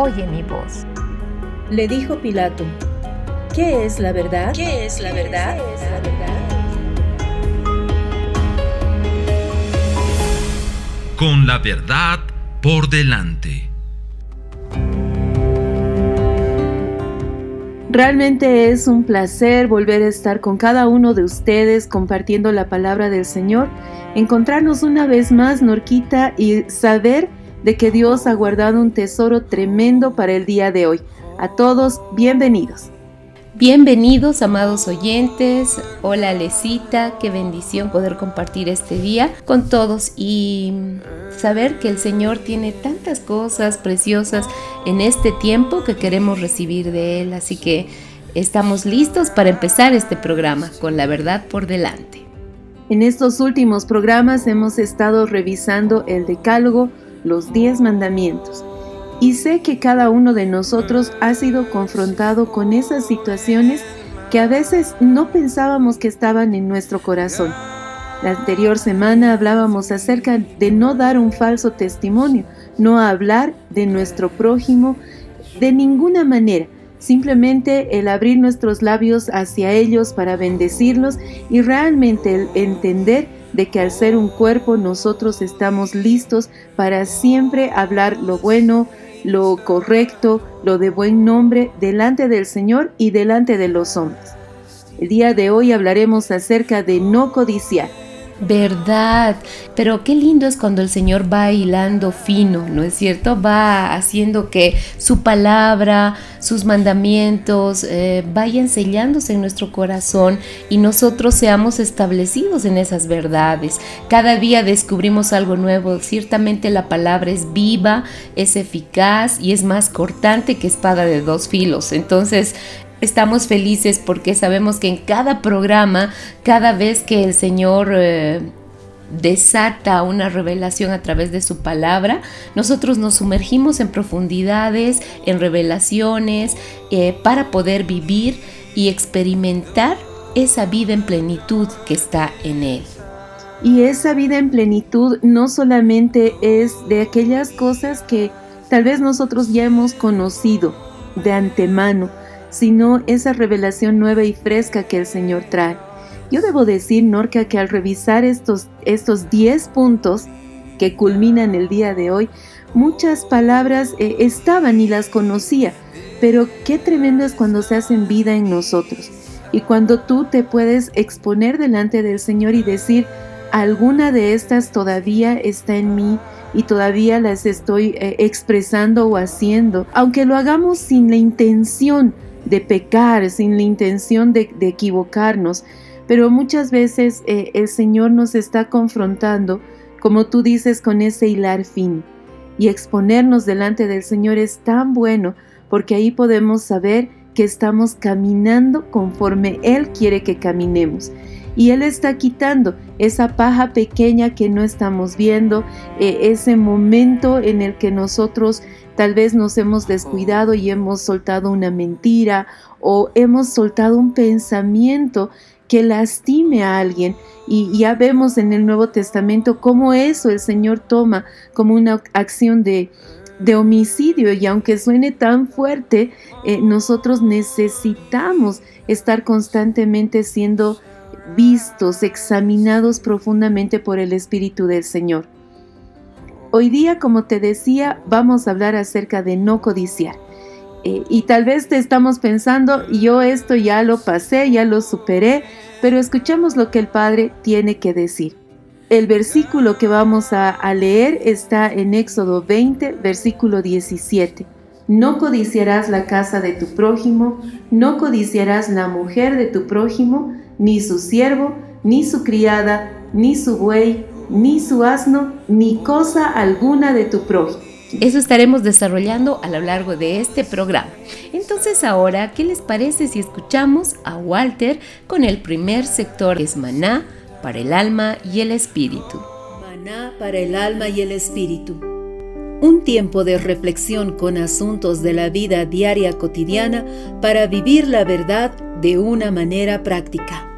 oye mi voz. Le dijo Pilato, ¿qué es la verdad? ¿Qué es la verdad? es la verdad? Con la verdad por delante. Realmente es un placer volver a estar con cada uno de ustedes compartiendo la palabra del Señor, encontrarnos una vez más, Norquita, y saber de que Dios ha guardado un tesoro tremendo para el día de hoy. A todos, bienvenidos. Bienvenidos, amados oyentes. Hola, Lecita. Qué bendición poder compartir este día con todos y saber que el Señor tiene tantas cosas preciosas en este tiempo que queremos recibir de Él. Así que estamos listos para empezar este programa con la verdad por delante. En estos últimos programas hemos estado revisando el Decálogo los diez mandamientos. Y sé que cada uno de nosotros ha sido confrontado con esas situaciones que a veces no pensábamos que estaban en nuestro corazón. La anterior semana hablábamos acerca de no dar un falso testimonio, no hablar de nuestro prójimo de ninguna manera, simplemente el abrir nuestros labios hacia ellos para bendecirlos y realmente el entender de que al ser un cuerpo nosotros estamos listos para siempre hablar lo bueno, lo correcto, lo de buen nombre delante del Señor y delante de los hombres. El día de hoy hablaremos acerca de no codiciar. Verdad, pero qué lindo es cuando el Señor va hilando fino, ¿no es cierto? Va haciendo que su palabra, sus mandamientos eh, vayan sellándose en nuestro corazón y nosotros seamos establecidos en esas verdades. Cada día descubrimos algo nuevo, ciertamente la palabra es viva, es eficaz y es más cortante que espada de dos filos. Entonces, Estamos felices porque sabemos que en cada programa, cada vez que el Señor eh, desata una revelación a través de su palabra, nosotros nos sumergimos en profundidades, en revelaciones, eh, para poder vivir y experimentar esa vida en plenitud que está en Él. Y esa vida en plenitud no solamente es de aquellas cosas que tal vez nosotros ya hemos conocido de antemano, sino esa revelación nueva y fresca que el Señor trae. Yo debo decir, Norca, que al revisar estos, estos 10 puntos que culminan el día de hoy, muchas palabras eh, estaban y las conocía, pero qué tremendo es cuando se hacen vida en nosotros y cuando tú te puedes exponer delante del Señor y decir, alguna de estas todavía está en mí y todavía las estoy eh, expresando o haciendo, aunque lo hagamos sin la intención de pecar, sin la intención de, equivocarnos. Pero muchas veces eh, el Señor nos está confrontando, como tú dices, con ese hilar fin. Y exponernos delante del Señor es tan bueno porque ahí podemos saber que estamos caminando conforme Él quiere que caminemos. Y Él está quitando esa paja pequeña que no estamos viendo, eh, ese momento en el que nosotros Tal vez nos hemos descuidado y hemos soltado una mentira o hemos soltado un pensamiento que lastime a alguien. Y ya vemos en el Nuevo Testamento cómo eso el Señor toma como una acción de, homicidio y aunque suene tan fuerte, eh, nosotros necesitamos estar constantemente siendo vistos, examinados profundamente por el Espíritu del Señor. Hoy día, como te decía, vamos a hablar acerca de no codiciar. Eh, y tal vez te estamos pensando, yo esto ya lo pasé, ya lo superé, pero escuchamos lo que el Padre tiene que decir. El versículo que vamos a, a leer está en Éxodo 20, versículo 17. No codiciarás la casa de tu prójimo, no codiciarás la mujer de tu prójimo, ni su siervo, ni su criada, ni su buey, ni su asno, ni cosa alguna de tu prójimo. Eso estaremos desarrollando a lo largo de este programa. Entonces ahora, ¿qué les parece si escuchamos a Walter con el primer sector es maná para el alma y el espíritu? Maná para el alma y el espíritu. Un tiempo de reflexión con asuntos de la vida diaria cotidiana para vivir la verdad de una manera práctica.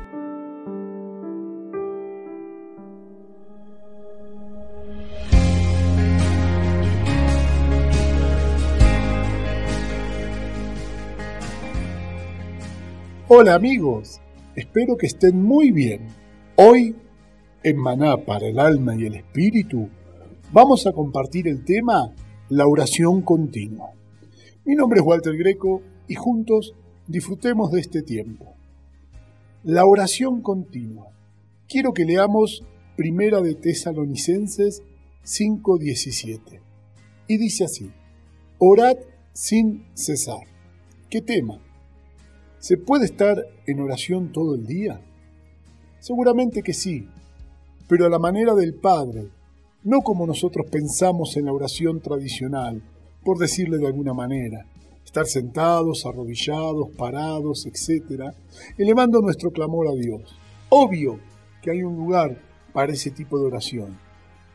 Hola amigos, espero que estén muy bien. Hoy, en Maná para el alma y el espíritu, vamos a compartir el tema La oración continua. Mi nombre es Walter Greco y juntos disfrutemos de este tiempo. La oración continua. Quiero que leamos Primera de Tesalonicenses 5:17. Y dice así, Orad sin cesar. ¿Qué tema? ¿Se puede estar en oración todo el día? Seguramente que sí, pero a la manera del Padre, no como nosotros pensamos en la oración tradicional, por decirle de alguna manera, estar sentados, arrodillados, parados, etc., elevando nuestro clamor a Dios. Obvio que hay un lugar para ese tipo de oración,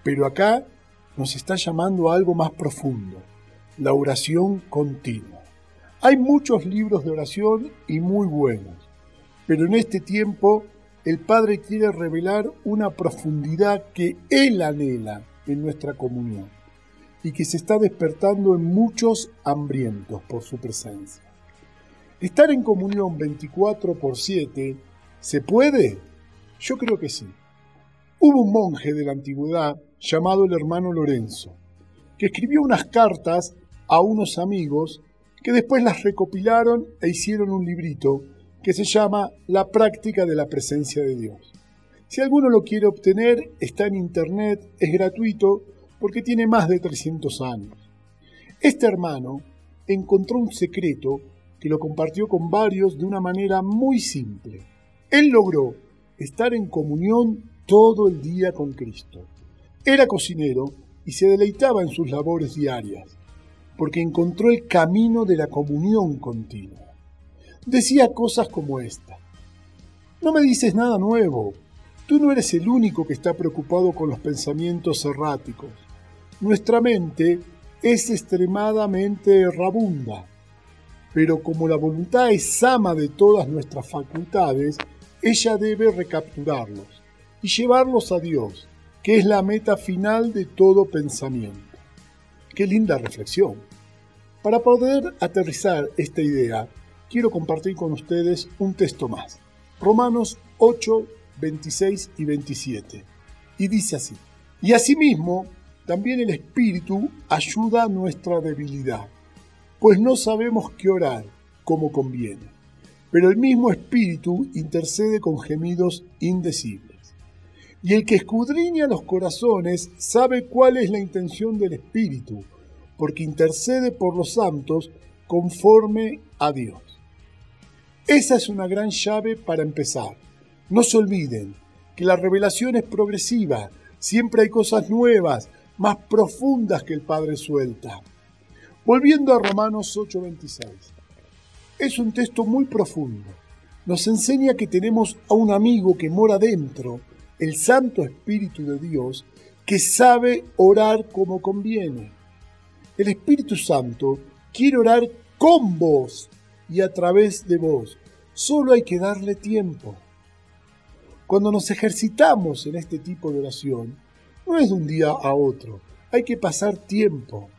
pero acá nos está llamando a algo más profundo, la oración continua. Hay muchos libros de oración y muy buenos, pero en este tiempo el Padre quiere revelar una profundidad que Él anhela en nuestra comunión y que se está despertando en muchos hambrientos por su presencia. ¿Estar en comunión 24 por 7 se puede? Yo creo que sí. Hubo un monje de la antigüedad llamado el hermano Lorenzo, que escribió unas cartas a unos amigos que después las recopilaron e hicieron un librito que se llama La práctica de la presencia de Dios. Si alguno lo quiere obtener, está en internet, es gratuito porque tiene más de 300 años. Este hermano encontró un secreto que lo compartió con varios de una manera muy simple. Él logró estar en comunión todo el día con Cristo. Era cocinero y se deleitaba en sus labores diarias porque encontró el camino de la comunión continua. Decía cosas como esta. No me dices nada nuevo. Tú no eres el único que está preocupado con los pensamientos erráticos. Nuestra mente es extremadamente errabunda, pero como la voluntad es ama de todas nuestras facultades, ella debe recapturarlos y llevarlos a Dios, que es la meta final de todo pensamiento. Qué linda reflexión. Para poder aterrizar esta idea, quiero compartir con ustedes un texto más. Romanos 8, 26 y 27. Y dice así. Y asimismo, también el Espíritu ayuda a nuestra debilidad, pues no sabemos qué orar como conviene. Pero el mismo Espíritu intercede con gemidos indecibles. Y el que escudriña los corazones sabe cuál es la intención del Espíritu, porque intercede por los santos conforme a Dios. Esa es una gran llave para empezar. No se olviden que la revelación es progresiva, siempre hay cosas nuevas, más profundas que el Padre suelta. Volviendo a Romanos 8:26. Es un texto muy profundo. Nos enseña que tenemos a un amigo que mora dentro, el Santo Espíritu de Dios, que sabe orar como conviene. El Espíritu Santo quiere orar con vos y a través de vos. Solo hay que darle tiempo. Cuando nos ejercitamos en este tipo de oración, no es de un día a otro, hay que pasar tiempo.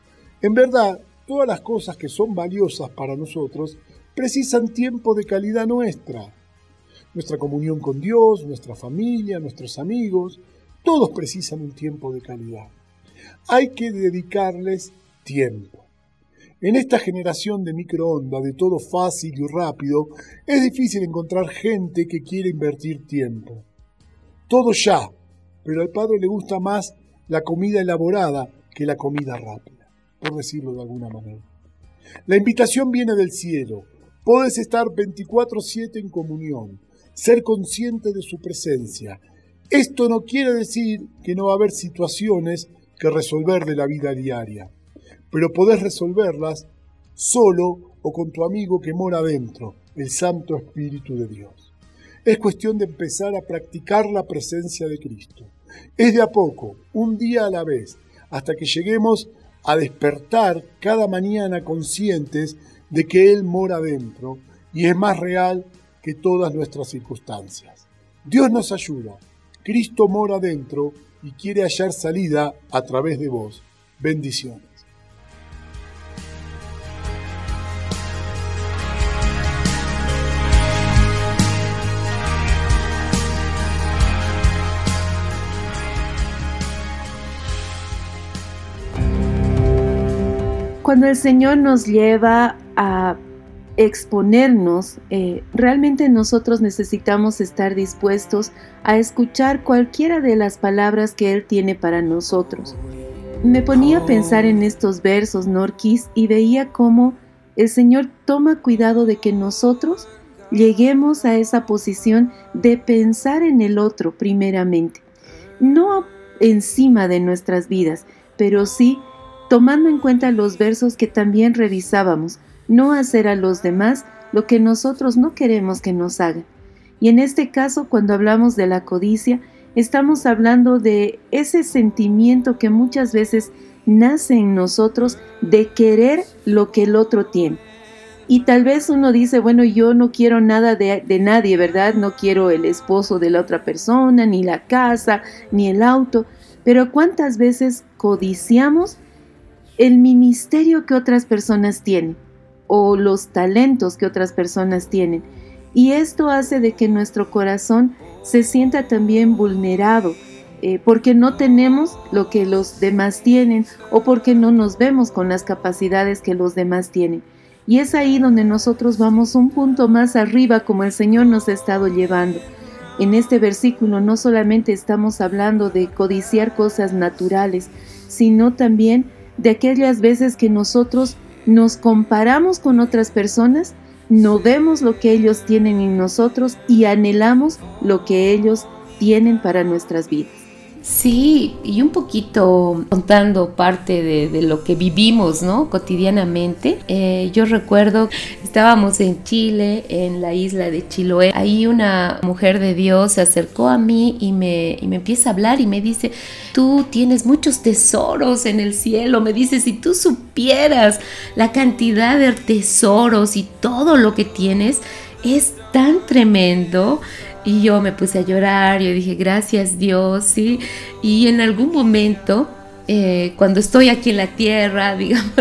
En verdad, todas las cosas que son valiosas para nosotros precisan tiempo de calidad nuestra. Nuestra comunión con Dios, nuestra familia, nuestros amigos, todos precisan un tiempo de calidad. Hay que dedicarles tiempo. En esta generación de microondas, de todo fácil y rápido, es difícil encontrar gente que quiere invertir tiempo. Todo ya, pero al padre le gusta más la comida elaborada que la comida rápida, por decirlo de alguna manera. La invitación viene del cielo. Puedes estar 24/7 en comunión, ser consciente de su presencia. Esto no quiere decir que no va a haber situaciones que resolver de la vida diaria, pero podés resolverlas solo o con tu amigo que mora dentro, el Santo Espíritu de Dios. Es cuestión de empezar a practicar la presencia de Cristo. Es de a poco, un día a la vez, hasta que lleguemos a despertar cada mañana conscientes de que Él mora dentro y es más real que todas nuestras circunstancias. Dios nos ayuda, Cristo mora dentro y quiere hallar salida a través de vos. Bendiciones. Cuando el Señor nos lleva a exponernos, eh, realmente nosotros necesitamos estar dispuestos a escuchar cualquiera de las palabras que Él tiene para nosotros. Me ponía a pensar en estos versos, Norquis, y veía cómo el Señor toma cuidado de que nosotros lleguemos a esa posición de pensar en el otro primeramente, no encima de nuestras vidas, pero sí tomando en cuenta los versos que también revisábamos, no hacer a los demás lo que nosotros no queremos que nos hagan. Y en este caso, cuando hablamos de la codicia, estamos hablando de ese sentimiento que muchas veces nace en nosotros de querer lo que el otro tiene. Y tal vez uno dice, bueno, yo no quiero nada de, de, nadie, ¿verdad? No quiero el esposo de la otra persona, ni la casa, ni el auto. Pero ¿cuántas veces codiciamos el ministerio que otras personas tienen o los talentos que otras personas tienen. Y esto hace de que nuestro corazón se sienta también vulnerado, eh, porque no tenemos lo que los demás tienen o porque no nos vemos con las capacidades que los demás tienen. Y es ahí donde nosotros vamos un punto más arriba como el Señor nos ha estado llevando. En este versículo no solamente estamos hablando de codiciar cosas naturales, sino también de aquellas veces que nosotros nos comparamos con otras personas, no vemos lo que ellos tienen en nosotros y anhelamos lo que ellos tienen para nuestras vidas. Sí, y un poquito contando parte de, lo que vivimos, ¿no? Cotidianamente. Eh, yo recuerdo, estábamos en Chile, en la isla de Chiloé. Ahí una mujer de Dios se acercó a mí y me, y me empieza a hablar y me dice, tú tienes muchos tesoros en el cielo. Me dice, si tú supieras la cantidad de tesoros y todo lo que tienes, es tan tremendo. Y yo me puse a llorar, yo dije, gracias Dios, ¿sí? Y en algún momento, eh, cuando estoy aquí en la tierra, digamos,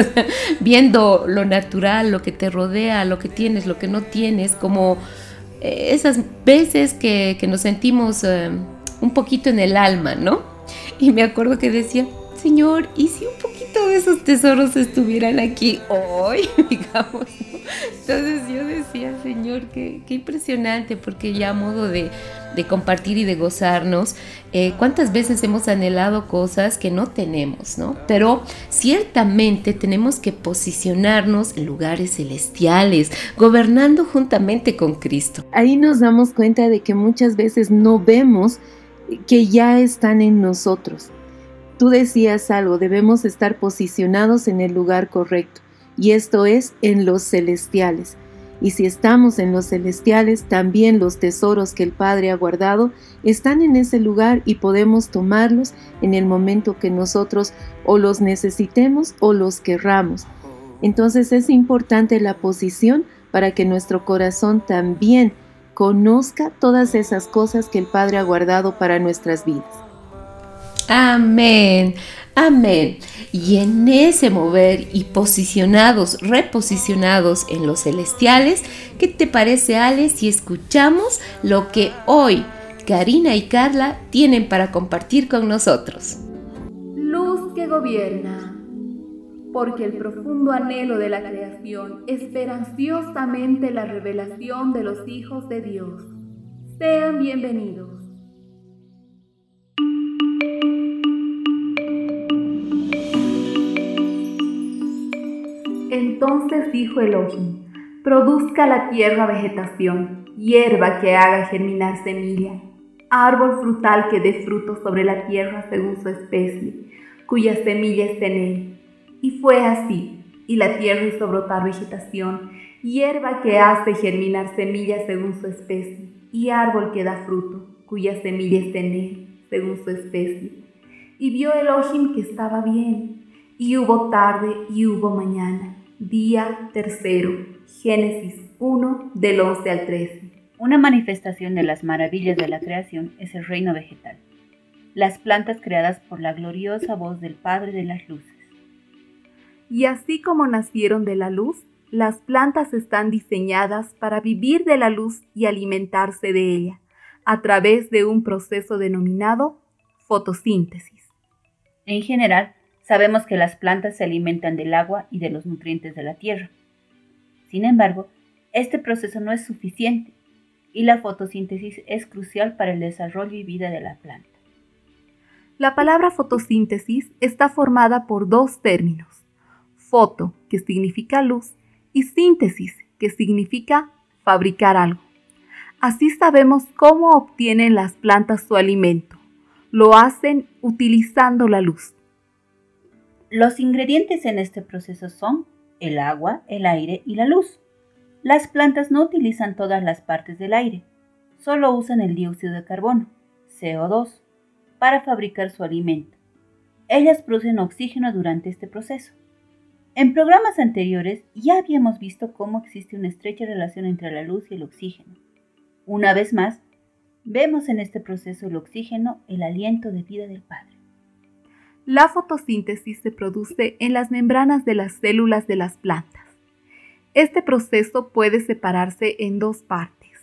viendo lo natural, lo que te rodea, lo que tienes, lo que no tienes, como eh, esas veces que, nos sentimos eh, un poquito en el alma, ¿no? Y me acuerdo que decía, Señor, ¿y si un poquito de esos tesoros estuvieran aquí hoy, digamos? Entonces yo decía, Señor, qué, impresionante, porque ya a modo de, compartir y de gozarnos, eh, cuántas veces hemos anhelado cosas que no tenemos, ¿no? Pero ciertamente tenemos que posicionarnos en lugares celestiales, gobernando juntamente con Cristo. Ahí nos damos cuenta de que muchas veces no vemos que ya están en nosotros. Tú decías algo, debemos estar posicionados en el lugar correcto y esto es en los celestiales. Y si estamos en los celestiales, también los tesoros que el Padre ha guardado están en ese lugar y podemos tomarlos en el momento que nosotros o los necesitemos o los querramos. Entonces es importante la posición para que nuestro corazón también conozca todas esas cosas que el Padre ha guardado para nuestras vidas. Amén. Amén. Y en ese mover y posicionados, reposicionados en los celestiales, ¿qué te parece, Ale, si escuchamos lo que hoy Karina y Carla tienen para compartir con nosotros? Luz que gobierna porque el profundo anhelo de la creación espera ansiosamente la revelación de los hijos de Dios. Sean bienvenidos. Entonces dijo Elohim, produzca la tierra vegetación, hierba que haga germinar semilla, árbol frutal que dé fruto sobre la tierra según su especie, cuya semilla esté. Y fue así, y la tierra hizo brotar vegetación, hierba que hace germinar semillas según su especie, y árbol que da fruto, cuya semilla esté según su especie. Y vio Elohim que estaba bien, y hubo tarde y hubo mañana, día tercero, Génesis 1 del 11 al 13. Una manifestación de las maravillas de la creación es el reino vegetal, las plantas creadas por la gloriosa voz del Padre de las Luces. Y así como nacieron de la luz, las plantas están diseñadas para vivir de la luz y alimentarse de ella, a través de un proceso denominado fotosíntesis. En general, Sabemos que las plantas se alimentan del agua y de los nutrientes de la tierra. Sin embargo, este proceso no es suficiente y la fotosíntesis es crucial para el desarrollo y vida de la planta. La palabra fotosíntesis está formada por dos términos, foto, que significa luz, y síntesis, que significa fabricar algo. Así sabemos cómo obtienen las plantas su alimento. Lo hacen utilizando la luz. Los ingredientes en este proceso son el agua, el aire y la luz. Las plantas no utilizan todas las partes del aire, solo usan el dióxido de carbono, CO2, para fabricar su alimento. Ellas producen oxígeno durante este proceso. En programas anteriores ya habíamos visto cómo existe una estrecha relación entre la luz y el oxígeno. Una vez más, vemos en este proceso el oxígeno el aliento de vida del Padre. La fotosíntesis se produce en las membranas de las células de las plantas. Este proceso puede separarse en dos partes.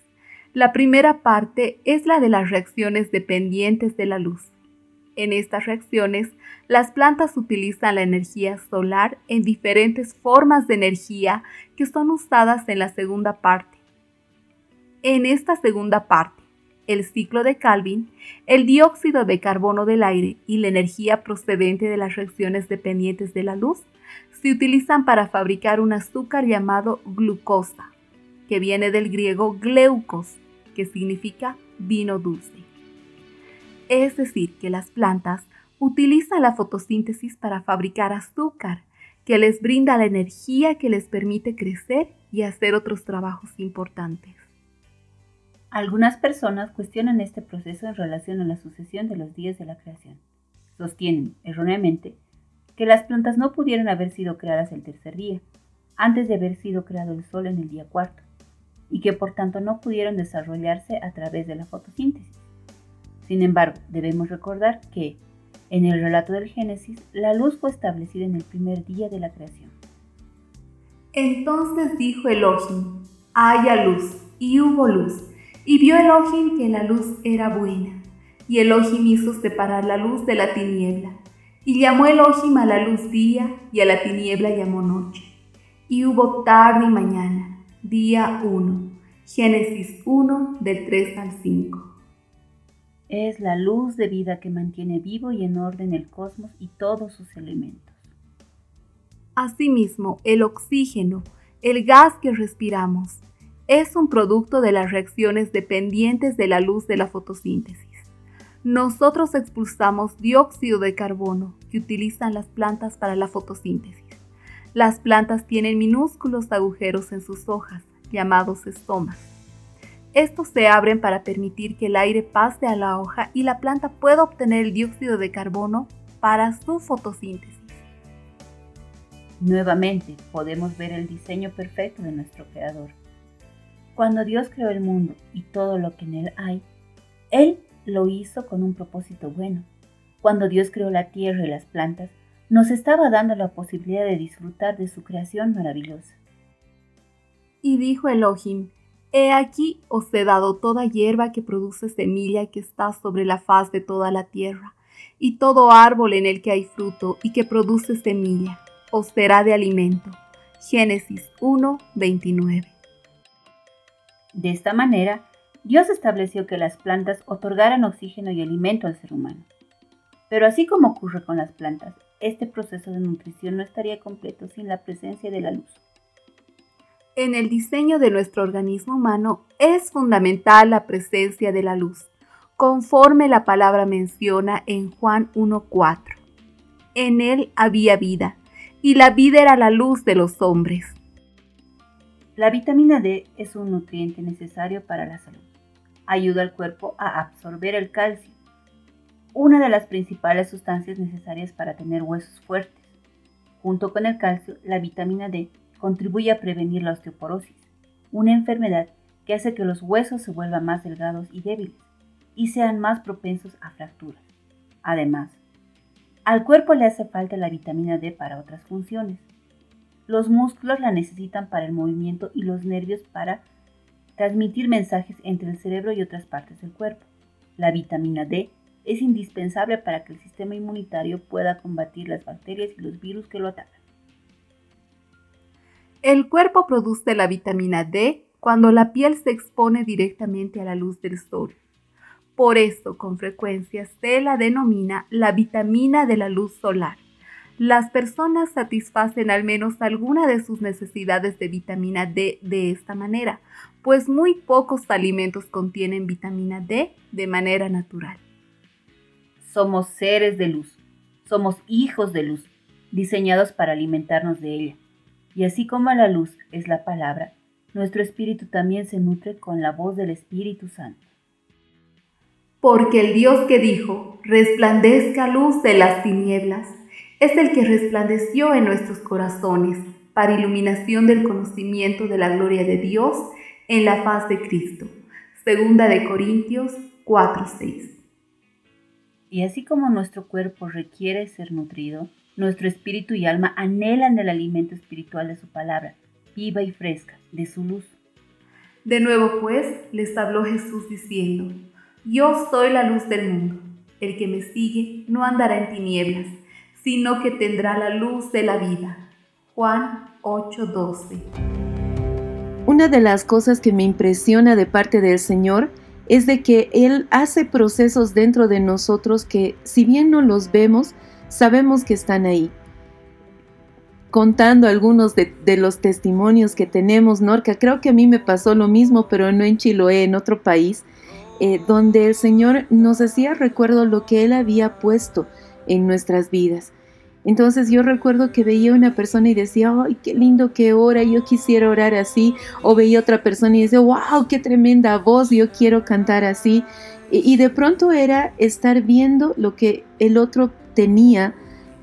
La primera parte es la de las reacciones dependientes de la luz. En estas reacciones, las plantas utilizan la energía solar en diferentes formas de energía que son usadas en la segunda parte. En esta segunda parte, el ciclo de Calvin, el dióxido de carbono del aire y la energía procedente de las reacciones dependientes de la luz se utilizan para fabricar un azúcar llamado glucosa, que viene del griego gleukos, que significa vino dulce. Es decir, que las plantas utilizan la fotosíntesis para fabricar azúcar, que les brinda la energía que les permite crecer y hacer otros trabajos importantes. Algunas personas cuestionan este proceso en relación a la sucesión de los días de la creación. Sostienen, erróneamente, que las plantas no pudieron haber sido creadas el tercer día, antes de haber sido creado el sol en el día cuarto, y que por tanto no pudieron desarrollarse a través de la fotosíntesis. Sin embargo, debemos recordar que, en el relato del Génesis, la luz fue establecida en el primer día de la creación. Entonces dijo Elohim, haya luz, y hubo luz y vio Elohim que la luz era buena, y Elohim hizo separar la luz de la tiniebla, y llamó Elohim a la luz día, y a la tiniebla llamó noche. Y hubo tarde y mañana, día 1, Génesis 1 del 3 al 5. Es la luz de vida que mantiene vivo y en orden el cosmos y todos sus elementos. Asimismo, el oxígeno, el gas que respiramos, es un producto de las reacciones dependientes de la luz de la fotosíntesis. Nosotros expulsamos dióxido de carbono que utilizan las plantas para la fotosíntesis. Las plantas tienen minúsculos agujeros en sus hojas, llamados estomas. Estos se abren para permitir que el aire pase a la hoja y la planta pueda obtener el dióxido de carbono para su fotosíntesis. Nuevamente podemos ver el diseño perfecto de nuestro creador cuando Dios creó el mundo y todo lo que en él hay, Él lo hizo con un propósito bueno. Cuando Dios creó la tierra y las plantas, nos estaba dando la posibilidad de disfrutar de su creación maravillosa. Y dijo Elohim, He aquí os he dado toda hierba que produce semilla que está sobre la faz de toda la tierra, y todo árbol en el que hay fruto y que produce semilla. os será de alimento. Génesis 1, 29. De esta manera, Dios estableció que las plantas otorgaran oxígeno y alimento al ser humano. Pero así como ocurre con las plantas, este proceso de nutrición no estaría completo sin la presencia de la luz. En el diseño de nuestro organismo humano es fundamental la presencia de la luz, conforme la palabra menciona en Juan 1.4. En él había vida, y la vida era la luz de los hombres. La vitamina D es un nutriente necesario para la salud. Ayuda al cuerpo a absorber el calcio, una de las principales sustancias necesarias para tener huesos fuertes. Junto con el calcio, la vitamina D contribuye a prevenir la osteoporosis, una enfermedad que hace que los huesos se vuelvan más delgados y débiles y sean más propensos a fracturas. Además, al cuerpo le hace falta la vitamina D para otras funciones, los músculos la necesitan para el movimiento y los nervios para transmitir mensajes entre el cerebro y otras partes del cuerpo. La vitamina D es indispensable para que el sistema inmunitario pueda combatir las bacterias y los virus que lo atacan. El cuerpo produce la vitamina D cuando la piel se expone directamente a la luz del sol. Por eso, con frecuencia se la denomina la vitamina de la luz solar las personas satisfacen al menos alguna de sus necesidades de vitamina D de esta manera, pues muy pocos alimentos contienen vitamina D de manera natural. Somos seres de luz, somos hijos de luz, diseñados para alimentarnos de ella. Y así como la luz es la palabra, nuestro espíritu también se nutre con la voz del Espíritu Santo. Porque el Dios que dijo, resplandezca luz de las tinieblas, es el que resplandeció en nuestros corazones para iluminación del conocimiento de la gloria de Dios en la faz de Cristo. Segunda de Corintios 4:6. Y así como nuestro cuerpo requiere ser nutrido, nuestro espíritu y alma anhelan el alimento espiritual de su palabra, viva y fresca, de su luz. De nuevo pues les habló Jesús diciendo, Yo soy la luz del mundo, el que me sigue no andará en tinieblas sino que tendrá la luz de la vida. Juan 8:12. Una de las cosas que me impresiona de parte del Señor es de que Él hace procesos dentro de nosotros que si bien no los vemos, sabemos que están ahí. Contando algunos de, los testimonios que tenemos, Norca, creo que a mí me pasó lo mismo, pero no en Chiloé, en otro país, eh, donde el Señor nos hacía recuerdo lo que Él había puesto en nuestras vidas. Entonces yo recuerdo que veía una persona y decía, ¡ay, qué lindo que ora! Yo quisiera orar así. O veía otra persona y decía, ¡wow, qué tremenda voz! Yo quiero cantar así. Y, de pronto era estar viendo lo que el otro tenía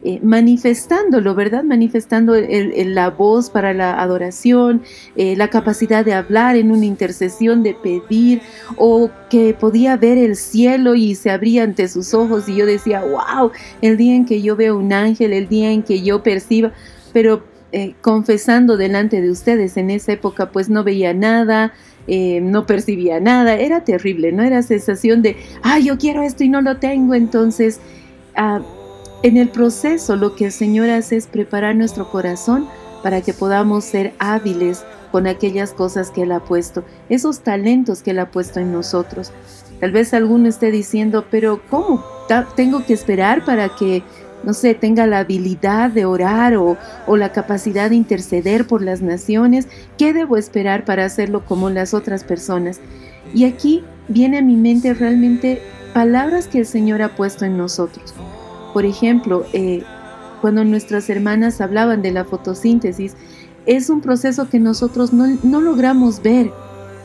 eh, manifestándolo, ¿verdad? Manifestando la voz para la adoración, eh, la capacidad de hablar en una intercesión, de pedir, o que podía ver el cielo y se abría ante sus ojos y yo decía, wow, el día en que yo veo un ángel, el día en que yo perciba, pero eh, confesando delante de ustedes en esa época pues no veía nada, no percibía nada, era terrible, ¿no? Era sensación de, ah, yo quiero esto y no lo tengo, entonces... Ah, en el proceso lo que el Señor hace es preparar nuestro corazón para que podamos ser hábiles con aquellas cosas que Él ha puesto, esos talentos que Él ha puesto en nosotros. Tal vez alguno esté diciendo, pero ¿cómo? ¿Tengo que esperar para que, no sé, tenga la habilidad de orar o, la capacidad de interceder por las naciones? ¿Qué debo esperar para hacerlo como las otras personas? Y aquí viene a mi mente realmente palabras que el Señor ha puesto en nosotros. Por ejemplo, eh, cuando nuestras hermanas hablaban de la fotosíntesis, es un proceso que nosotros no, logramos ver,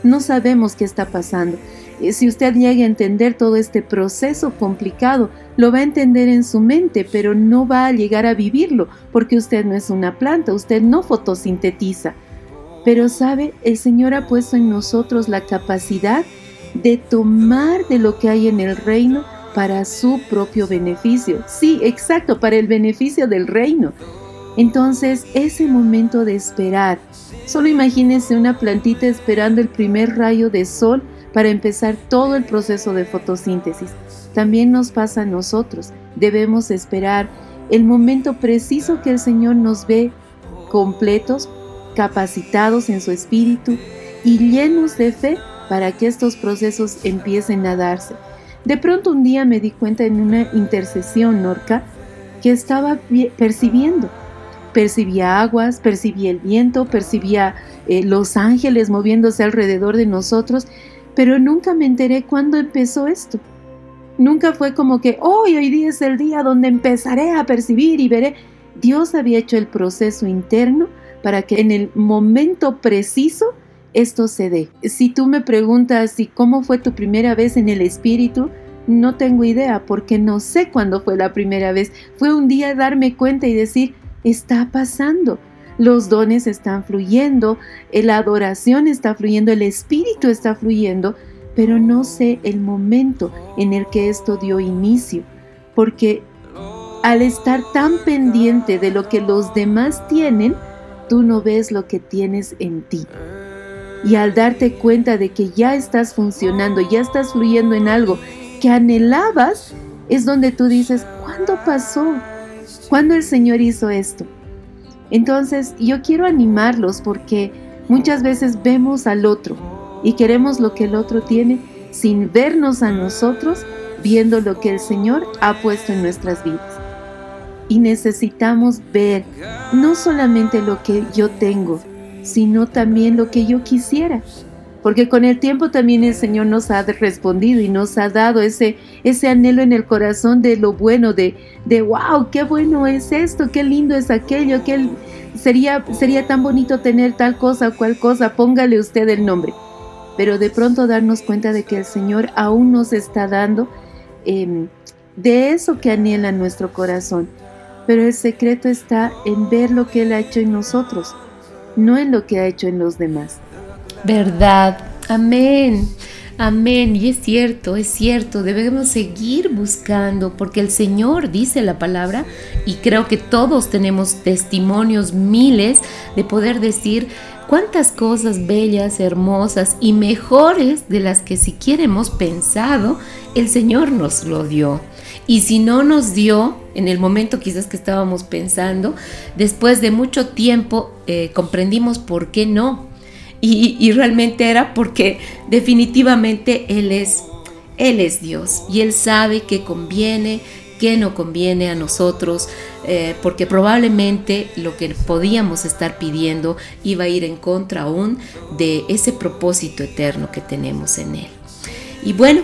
no sabemos qué está pasando. Eh, si usted llega a entender todo este proceso complicado, lo va a entender en su mente, pero no va a llegar a vivirlo, porque usted no es una planta, usted no fotosintetiza. Pero sabe, el Señor ha puesto en nosotros la capacidad de tomar de lo que hay en el reino para su propio beneficio. Sí, exacto, para el beneficio del reino. Entonces, ese momento de esperar, solo imagínense una plantita esperando el primer rayo de sol para empezar todo el proceso de fotosíntesis. También nos pasa a nosotros. Debemos esperar el momento preciso que el Señor nos ve completos, capacitados en su espíritu y llenos de fe para que estos procesos empiecen a darse. De pronto un día me di cuenta en una intercesión, Norca, que estaba percibiendo. Percibía aguas, percibía el viento, percibía eh, los ángeles moviéndose alrededor de nosotros, pero nunca me enteré cuándo empezó esto. Nunca fue como que hoy, hoy día es el día donde empezaré a percibir y veré. Dios había hecho el proceso interno para que en el momento preciso esto se dé. Si tú me preguntas si cómo fue tu primera vez en el espíritu, no tengo idea porque no sé cuándo fue la primera vez. Fue un día darme cuenta y decir, está pasando. Los dones están fluyendo, la adoración está fluyendo, el espíritu está fluyendo, pero no sé el momento en el que esto dio inicio, porque al estar tan pendiente de lo que los demás tienen, tú no ves lo que tienes en ti. Y al darte cuenta de que ya estás funcionando, ya estás fluyendo en algo que anhelabas, es donde tú dices, ¿cuándo pasó? ¿Cuándo el Señor hizo esto? Entonces yo quiero animarlos porque muchas veces vemos al otro y queremos lo que el otro tiene sin vernos a nosotros viendo lo que el Señor ha puesto en nuestras vidas. Y necesitamos ver no solamente lo que yo tengo, sino también lo que yo quisiera. Porque con el tiempo también el Señor nos ha respondido y nos ha dado ese, ese anhelo en el corazón de lo bueno, de, de wow, qué bueno es esto, qué lindo es aquello, que sería, sería tan bonito tener tal cosa cual cosa, póngale usted el nombre. Pero de pronto darnos cuenta de que el Señor aún nos está dando em, de eso que anhela nuestro corazón. Pero el secreto está en ver lo que Él ha hecho en nosotros no en lo que ha hecho en los demás. Verdad. Amén. Amén. Y es cierto, es cierto. Debemos seguir buscando porque el Señor dice la palabra y creo que todos tenemos testimonios miles de poder decir cuántas cosas bellas, hermosas y mejores de las que siquiera hemos pensado, el Señor nos lo dio. Y si no nos dio en el momento quizás que estábamos pensando, después de mucho tiempo eh, comprendimos por qué no. Y, realmente era porque definitivamente Él es, Él es Dios y Él sabe qué conviene, qué no conviene a nosotros, eh, porque probablemente lo que podíamos estar pidiendo iba a ir en contra aún de ese propósito eterno que tenemos en Él. Y bueno,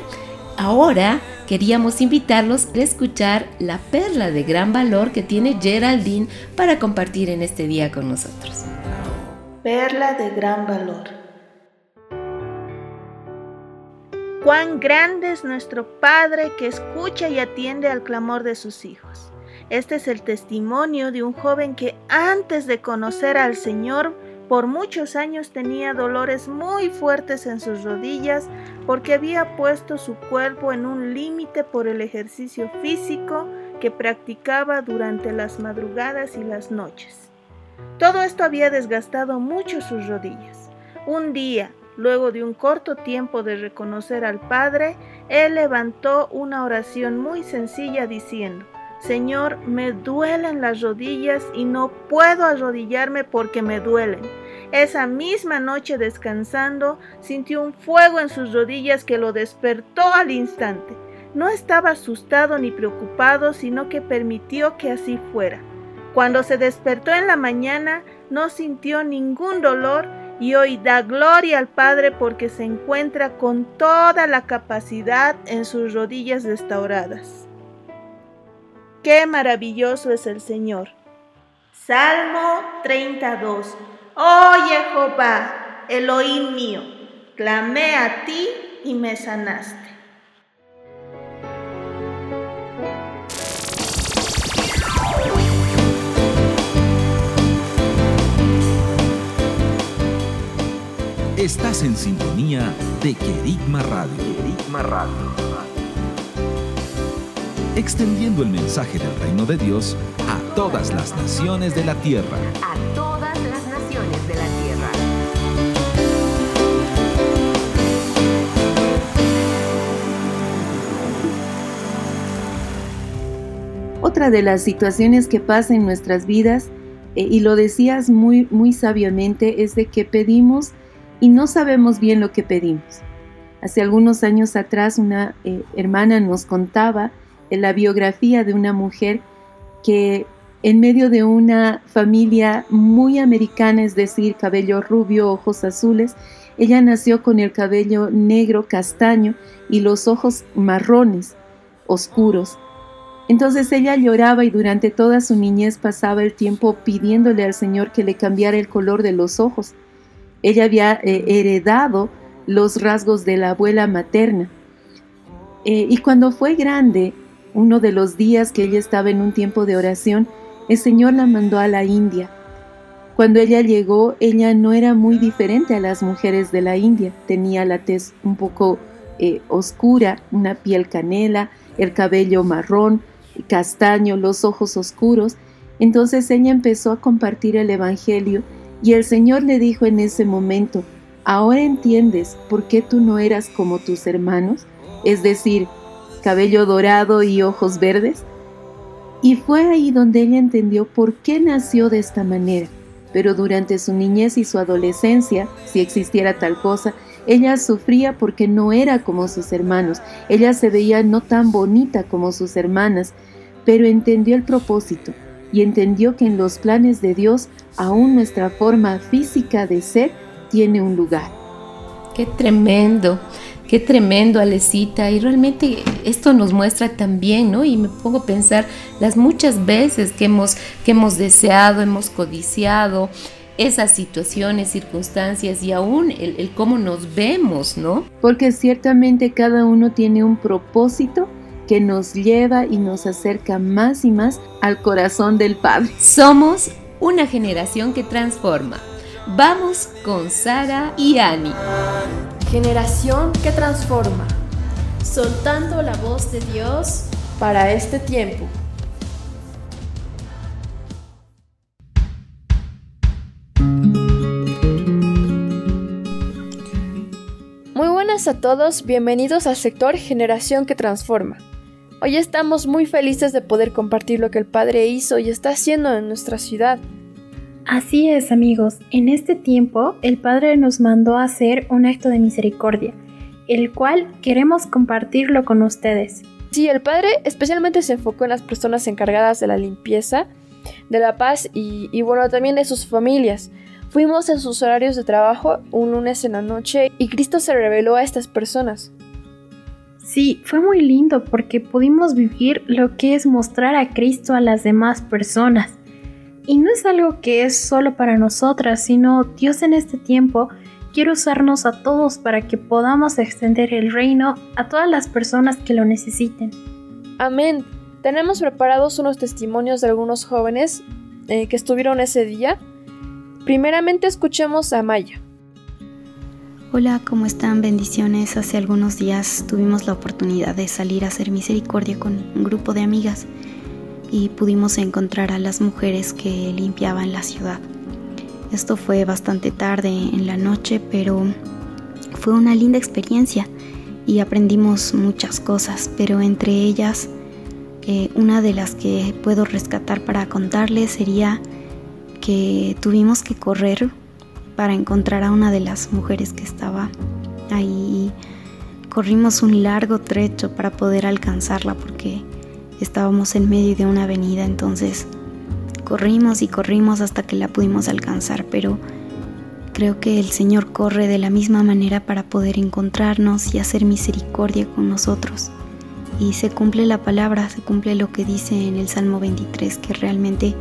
ahora queríamos invitarlos a escuchar la perla de gran valor que tiene Geraldine para compartir en este día con nosotros. Perla de gran valor. Cuán grande es nuestro Padre que escucha y atiende al clamor de sus hijos. Este es el testimonio de un joven que antes de conocer al Señor por muchos años tenía dolores muy fuertes en sus rodillas porque había puesto su cuerpo en un límite por el ejercicio físico que practicaba durante las madrugadas y las noches. Todo esto había desgastado mucho sus rodillas. Un día, luego de un corto tiempo de reconocer al Padre, él levantó una oración muy sencilla diciendo, Señor, me duelen las rodillas y no puedo arrodillarme porque me duelen. Esa misma noche descansando, sintió un fuego en sus rodillas que lo despertó al instante. No estaba asustado ni preocupado, sino que permitió que así fuera. Cuando se despertó en la mañana, no sintió ningún dolor y hoy da gloria al Padre porque se encuentra con toda la capacidad en sus rodillas restauradas. Qué maravilloso es el Señor. Salmo 32. Oye Jehová, Elohim mío, clamé a ti y me sanaste. Estás en sintonía de Querigma Radio. Querigma Radio extendiendo el mensaje del reino de Dios a todas las naciones de la tierra. A todas las naciones de la tierra. Otra de las situaciones que pasa en nuestras vidas, eh, y lo decías muy, muy sabiamente, es de que pedimos y no sabemos bien lo que pedimos. Hace algunos años atrás una eh, hermana nos contaba la biografía de una mujer que en medio de una familia muy americana, es decir, cabello rubio, ojos azules, ella nació con el cabello negro, castaño y los ojos marrones, oscuros. Entonces ella lloraba y durante toda su niñez pasaba el tiempo pidiéndole al Señor que le cambiara el color de los ojos. Ella había eh, heredado los rasgos de la abuela materna. Eh, y cuando fue grande, uno de los días que ella estaba en un tiempo de oración, el Señor la mandó a la India. Cuando ella llegó, ella no era muy diferente a las mujeres de la India. Tenía la tez un poco eh, oscura, una piel canela, el cabello marrón, castaño, los ojos oscuros. Entonces ella empezó a compartir el Evangelio y el Señor le dijo en ese momento, ahora entiendes por qué tú no eras como tus hermanos, es decir, cabello dorado y ojos verdes. Y fue ahí donde ella entendió por qué nació de esta manera. Pero durante su niñez y su adolescencia, si existiera tal cosa, ella sufría porque no era como sus hermanos, ella se veía no tan bonita como sus hermanas, pero entendió el propósito y entendió que en los planes de Dios aún nuestra forma física de ser tiene un lugar. Qué tremendo, qué tremendo, Alecita. Y realmente esto nos muestra también, ¿no? Y me pongo a pensar las muchas veces que hemos, que hemos deseado, hemos codiciado, esas situaciones, circunstancias y aún el, cómo nos vemos, ¿no? Porque ciertamente cada uno tiene un propósito que nos lleva y nos acerca más y más al corazón del Padre. Somos una generación que transforma. Vamos con Sara y Ani. Generación que transforma. Soltando la voz de Dios para este tiempo. a todos, bienvenidos al sector Generación que Transforma. Hoy estamos muy felices de poder compartir lo que el Padre hizo y está haciendo en nuestra ciudad. Así es amigos, en este tiempo el Padre nos mandó a hacer un acto de misericordia, el cual queremos compartirlo con ustedes. Sí, el Padre especialmente se enfocó en las personas encargadas de la limpieza, de la paz y, y bueno, también de sus familias Fuimos en sus horarios de trabajo un lunes en la noche y Cristo se reveló a estas personas. Sí, fue muy lindo porque pudimos vivir lo que es mostrar a Cristo a las demás personas. Y no es algo que es solo para nosotras, sino Dios en este tiempo quiere usarnos a todos para que podamos extender el reino a todas las personas que lo necesiten. Amén. Tenemos preparados unos testimonios de algunos jóvenes eh, que estuvieron ese día Primeramente escuchemos a Maya. Hola, ¿cómo están? Bendiciones. Hace algunos días tuvimos la oportunidad de salir a hacer misericordia con un grupo de amigas y pudimos encontrar a las mujeres que limpiaban la ciudad. Esto fue bastante tarde en la noche, pero fue una linda experiencia y aprendimos muchas cosas, pero entre ellas eh, una de las que puedo rescatar para contarles sería que tuvimos que correr para encontrar a una de las mujeres que estaba ahí. Corrimos un largo trecho para poder alcanzarla porque estábamos en medio de una avenida, entonces corrimos y corrimos hasta que la pudimos alcanzar, pero creo que el Señor corre de la misma manera para poder encontrarnos y hacer misericordia con nosotros. Y se cumple la palabra, se cumple lo que dice en el Salmo 23, que realmente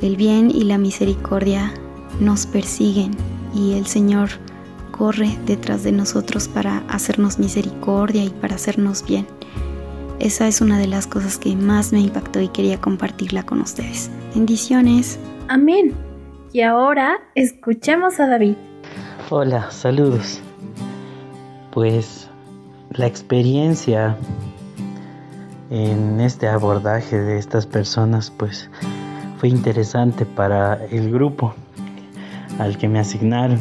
el bien y la misericordia nos persiguen y el Señor corre detrás de nosotros para hacernos misericordia y para hacernos bien. Esa es una de las cosas que más me impactó y quería compartirla con ustedes. Bendiciones. Amén. Y ahora escuchemos a David. Hola, saludos. Pues la experiencia en este abordaje de estas personas pues fue interesante para el grupo al que me asignaron,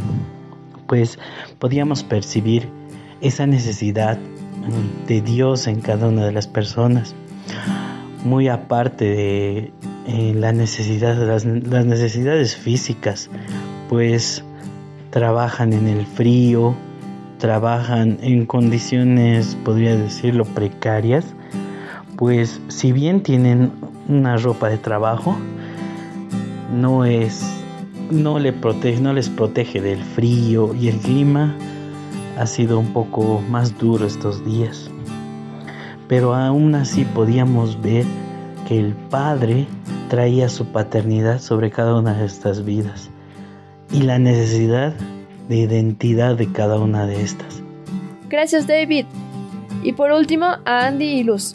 pues podíamos percibir esa necesidad de Dios en cada una de las personas. muy aparte de eh, las necesidades físicas, pues trabajan en el frío, trabajan en condiciones, podría decirlo, precarias, pues si bien tienen una ropa de trabajo, no es no le protege, no les protege del frío y el clima ha sido un poco más duro estos días. Pero aún así podíamos ver que el Padre traía su paternidad sobre cada una de estas vidas y la necesidad de identidad de cada una de estas. Gracias David. Y por último a Andy y Luz.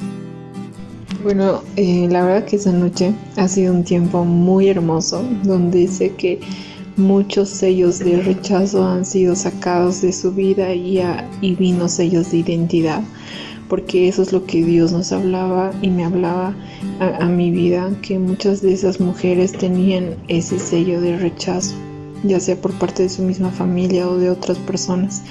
Bueno, eh, la verdad que esa noche ha sido un tiempo muy hermoso, donde sé que muchos sellos de rechazo han sido sacados de su vida y, y vino sellos de identidad, porque eso es lo que Dios nos hablaba y me hablaba a, a mi vida, que muchas de esas mujeres tenían ese sello de rechazo, ya sea por parte de su misma familia o de otras personas.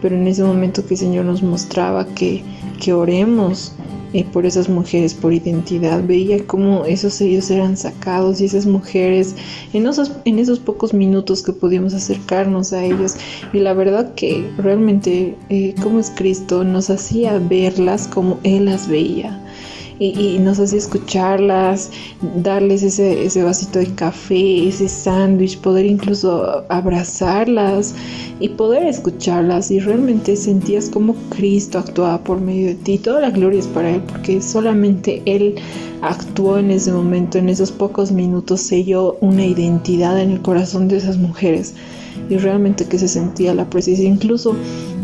Pero en ese momento que el Señor nos mostraba que, que oremos eh, por esas mujeres, por identidad. Veía cómo esos sellos eran sacados y esas mujeres en esos, en esos pocos minutos que podíamos acercarnos a ellos. Y la verdad que realmente eh, como es Cristo nos hacía verlas como Él las veía y, nos hacía escucharlas, darles ese, ese vasito de café, ese sándwich, poder incluso abrazarlas y poder escucharlas y realmente sentías como Cristo actuaba por medio de ti. Toda la gloria es para Él porque solamente Él actuó en ese momento, en esos pocos minutos selló una identidad en el corazón de esas mujeres y realmente que se sentía la presencia, incluso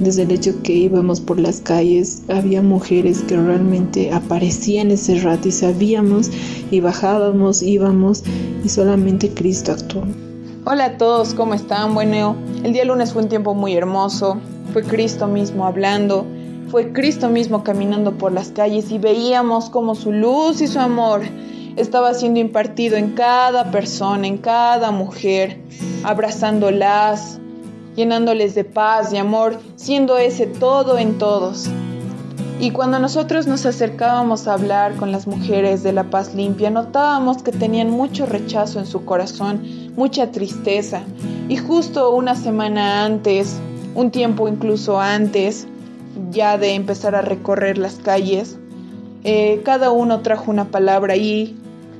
desde el hecho que íbamos por las calles, había mujeres que realmente aparecían ese rato y sabíamos y bajábamos, íbamos y solamente Cristo actuó. Hola a todos, ¿cómo están? Bueno, el día lunes fue un tiempo muy hermoso, fue Cristo mismo hablando, fue Cristo mismo caminando por las calles y veíamos como su luz y su amor estaba siendo impartido en cada persona, en cada mujer, abrazándolas, llenándoles de paz y amor, siendo ese todo en todos. Y cuando nosotros nos acercábamos a hablar con las mujeres de la paz limpia, notábamos que tenían mucho rechazo en su corazón, mucha tristeza. Y justo una semana antes, un tiempo incluso antes, ya de empezar a recorrer las calles, eh, cada uno trajo una palabra y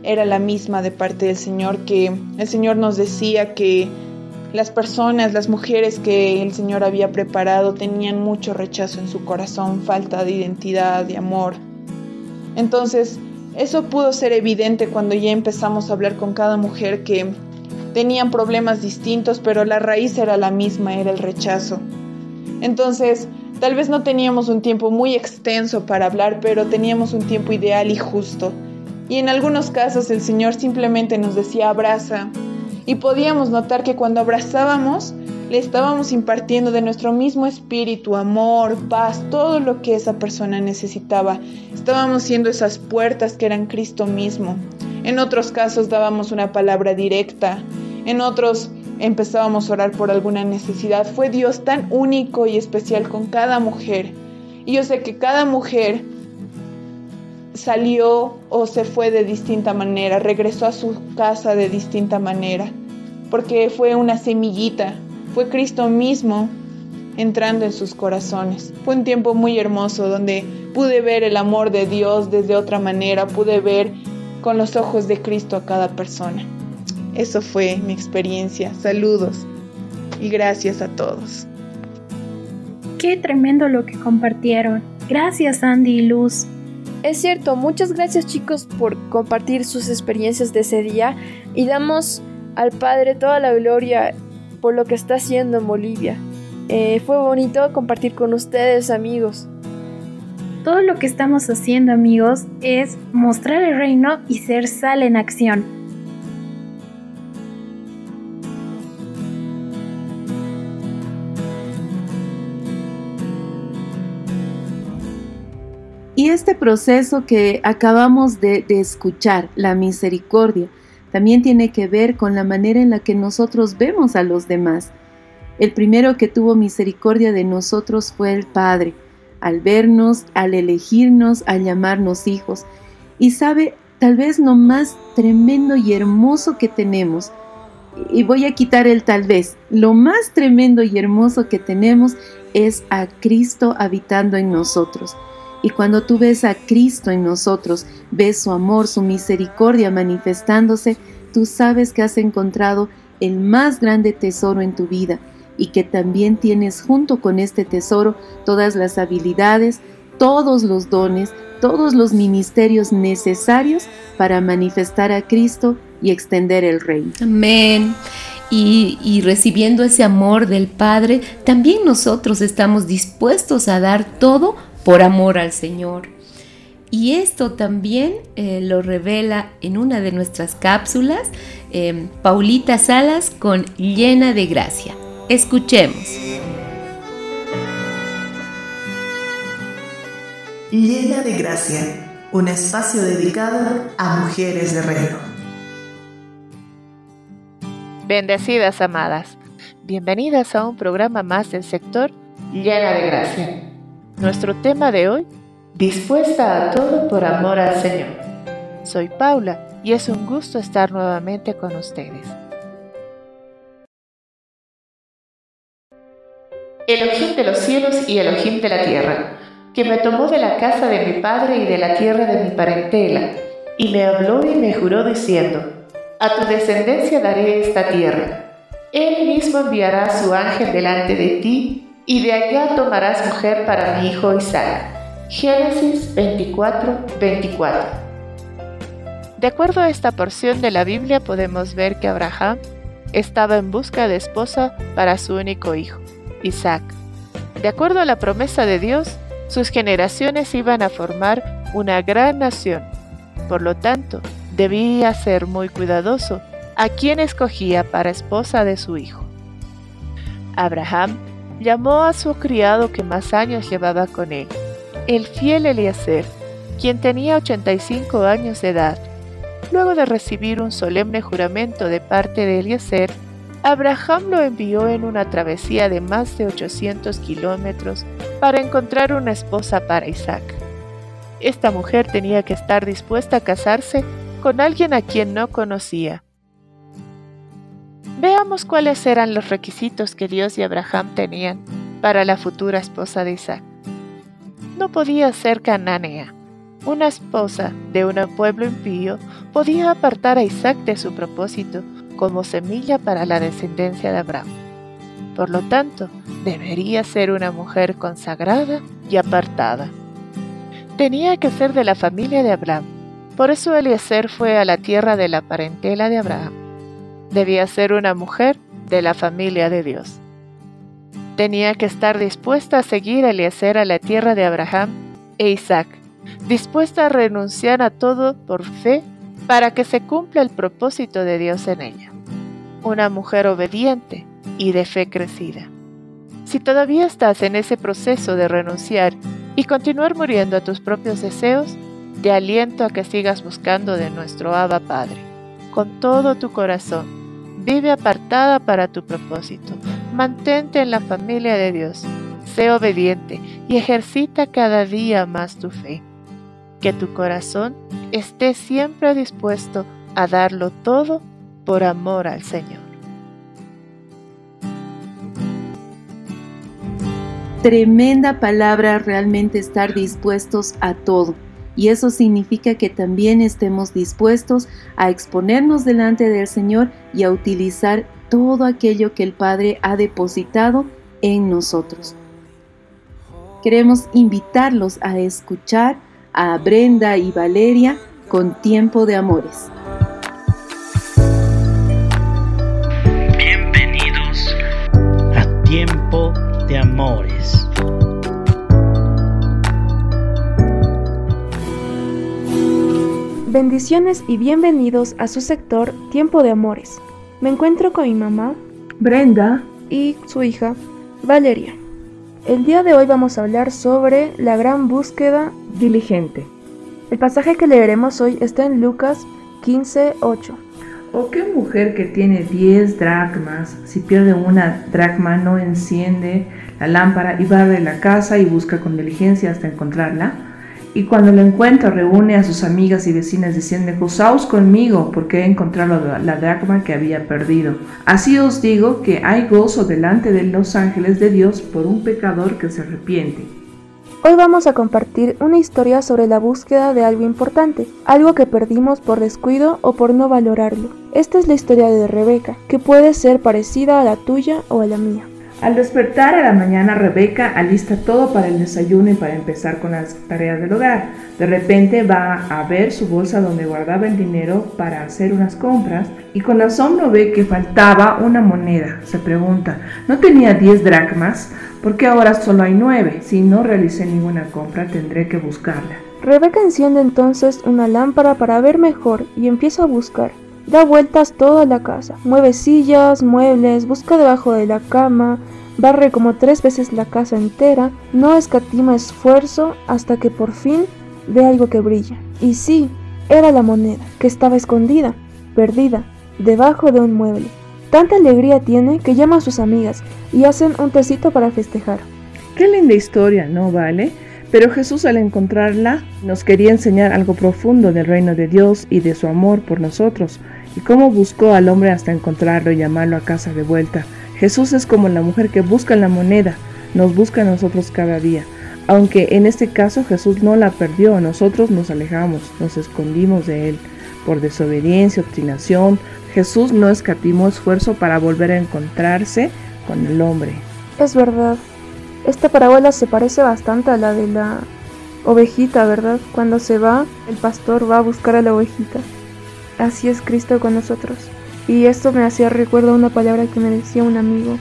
era la misma de parte del Señor, que el Señor nos decía que las personas, las mujeres que el Señor había preparado tenían mucho rechazo en su corazón, falta de identidad, de amor. Entonces, eso pudo ser evidente cuando ya empezamos a hablar con cada mujer que tenían problemas distintos, pero la raíz era la misma, era el rechazo. Entonces, tal vez no teníamos un tiempo muy extenso para hablar, pero teníamos un tiempo ideal y justo y en algunos casos el Señor simplemente nos decía abraza y podíamos notar que cuando abrazábamos le estábamos impartiendo de nuestro mismo espíritu, amor, paz, todo lo que esa persona necesitaba. Estábamos siendo esas puertas que eran Cristo mismo. En otros casos dábamos una palabra directa, en otros empezábamos a orar por alguna necesidad. Fue Dios tan único y especial con cada mujer. Y yo sé que cada mujer salió o se fue de distinta manera, regresó a su casa de distinta manera, porque fue una semillita, fue Cristo mismo entrando en sus corazones. Fue un tiempo muy hermoso donde pude ver el amor de Dios desde otra manera, pude ver con los ojos de Cristo a cada persona. Eso fue mi experiencia. Saludos y gracias a todos. Qué tremendo lo que compartieron. Gracias Andy y Luz. Es cierto, muchas gracias chicos por compartir sus experiencias de ese día y damos al Padre toda la gloria por lo que está haciendo en Bolivia. Eh, fue bonito compartir con ustedes amigos. Todo lo que estamos haciendo amigos es mostrar el reino y ser sal en acción. Este proceso que acabamos de, escuchar, la misericordia, también tiene que ver con la manera en la que nosotros vemos a los demás. El primero que tuvo misericordia de nosotros fue el Padre, al vernos, al elegirnos, al llamarnos hijos. Y sabe, tal vez lo más tremendo y hermoso que tenemos, y voy a quitar el tal vez, lo más tremendo y hermoso que tenemos es a Cristo habitando en nosotros. Y cuando tú ves a Cristo en nosotros, ves su amor, su misericordia manifestándose, tú sabes que has encontrado el más grande tesoro en tu vida y que también tienes junto con este tesoro todas las habilidades, todos los dones, todos los ministerios necesarios para manifestar a Cristo y extender el reino. Amén. Y, y, recibiendo ese amor del Padre, también nosotros estamos dispuestos a dar todo por amor al Señor. Y esto también eh, lo revela en una de nuestras cápsulas, eh, Paulita Salas con Llena de Gracia. Escuchemos. Llena de Gracia, un espacio dedicado a mujeres de reino. Bendecidas amadas, bienvenidas a un programa más del sector Llena de Gracia. Nuestro tema de hoy, dispuesta a todo por amor al Señor. Soy Paula y es un gusto estar nuevamente con ustedes. Elohim de los cielos y Elohim de la tierra, que me tomó de la casa de mi padre y de la tierra de mi parentela, y me habló y me juró diciendo, a tu descendencia daré esta tierra. Él mismo enviará a su ángel delante de ti y de allá tomarás mujer para mi hijo Isaac. Génesis 24, 24. De acuerdo a esta porción de la Biblia podemos ver que Abraham estaba en busca de esposa para su único hijo, Isaac. De acuerdo a la promesa de Dios, sus generaciones iban a formar una gran nación. Por lo tanto, debía ser muy cuidadoso a quien escogía para esposa de su hijo. Abraham llamó a su criado que más años llevaba con él, el fiel Eliezer, quien tenía 85 años de edad. Luego de recibir un solemne juramento de parte de Eliezer, Abraham lo envió en una travesía de más de 800 kilómetros para encontrar una esposa para Isaac. Esta mujer tenía que estar dispuesta a casarse con alguien a quien no conocía Veamos cuáles eran los requisitos que Dios y Abraham tenían para la futura esposa de Isaac. No podía ser cananea. Una esposa de un pueblo impío podía apartar a Isaac de su propósito como semilla para la descendencia de Abraham. Por lo tanto, debería ser una mujer consagrada y apartada. Tenía que ser de la familia de Abraham. Por eso Eliezer fue a la tierra de la parentela de Abraham debía ser una mujer de la familia de Dios. Tenía que estar dispuesta a seguir a Eliezer a la tierra de Abraham e Isaac, dispuesta a renunciar a todo por fe para que se cumpla el propósito de Dios en ella. Una mujer obediente y de fe crecida. Si todavía estás en ese proceso de renunciar y continuar muriendo a tus propios deseos, te aliento a que sigas buscando de nuestro Abba Padre, con todo tu corazón, Vive apartada para tu propósito. Mantente en la familia de Dios. Sé obediente y ejercita cada día más tu fe. Que tu corazón esté siempre dispuesto a darlo todo por amor al Señor. Tremenda palabra realmente estar dispuestos a todo y eso significa que también estemos dispuestos a exponernos delante del Señor y a utilizar todo aquello que el Padre ha depositado en nosotros. Queremos invitarlos a escuchar a Brenda y Valeria con Tiempo de Amores. Bienvenidos a Tiempo de Amores. Bendiciones y bienvenidos a su sector Tiempo de Amores. Me encuentro con mi mamá, Brenda, y su hija, Valeria. El día de hoy vamos a hablar sobre la gran búsqueda diligente. El pasaje que leeremos hoy está en Lucas 15:8. ¿O qué mujer que tiene 10 dracmas, si pierde una dracma, no enciende la lámpara y barre la casa y busca con diligencia hasta encontrarla? Y cuando lo encuentra, reúne a sus amigas y vecinas diciendo, gozaos conmigo, porque he encontrado la dracma que había perdido. Así os digo que hay gozo delante de los ángeles de Dios por un pecador que se arrepiente. Hoy vamos a compartir una historia sobre la búsqueda de algo importante, algo que perdimos por descuido o por no valorarlo. Esta es la historia de Rebeca, que puede ser parecida a la tuya o a la mía. Al despertar a la mañana, Rebeca alista todo para el desayuno y para empezar con las tareas del hogar. De repente va a ver su bolsa donde guardaba el dinero para hacer unas compras y con asombro ve que faltaba una moneda. Se pregunta, ¿no tenía 10 dracmas? ¿Por qué ahora solo hay 9? Si no realicé ninguna compra, tendré que buscarla. Rebeca enciende entonces una lámpara para ver mejor y empieza a buscar. Da vueltas toda la casa, mueve sillas, muebles, busca debajo de la cama, barre como tres veces la casa entera, no escatima esfuerzo hasta que por fin ve algo que brilla. Y sí, era la moneda, que estaba escondida, perdida, debajo de un mueble. Tanta alegría tiene que llama a sus amigas y hacen un tecito para festejar. Qué linda historia, ¿no vale? Pero Jesús al encontrarla nos quería enseñar algo profundo del reino de Dios y de su amor por nosotros y cómo buscó al hombre hasta encontrarlo y llamarlo a casa de vuelta. Jesús es como la mujer que busca la moneda, nos busca a nosotros cada día. Aunque en este caso Jesús no la perdió, nosotros nos alejamos, nos escondimos de él. Por desobediencia, obstinación, Jesús no escatimó esfuerzo para volver a encontrarse con el hombre. Es verdad. Esta parábola se parece bastante a la de la ovejita, ¿verdad? Cuando se va, el pastor va a buscar a la ovejita. Así es Cristo con nosotros. Y esto me hacía recuerdo una palabra que me decía un amigo.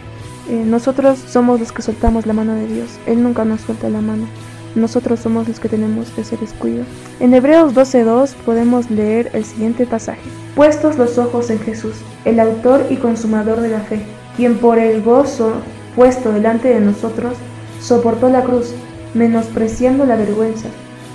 Eh, nosotros somos los que soltamos la mano de Dios. Él nunca nos suelta la mano. Nosotros somos los que tenemos ese descuido. En Hebreos 12.2 podemos leer el siguiente pasaje. Puestos los ojos en Jesús, el autor y consumador de la fe, quien por el gozo puesto delante de nosotros, soportó la cruz, menospreciando la vergüenza,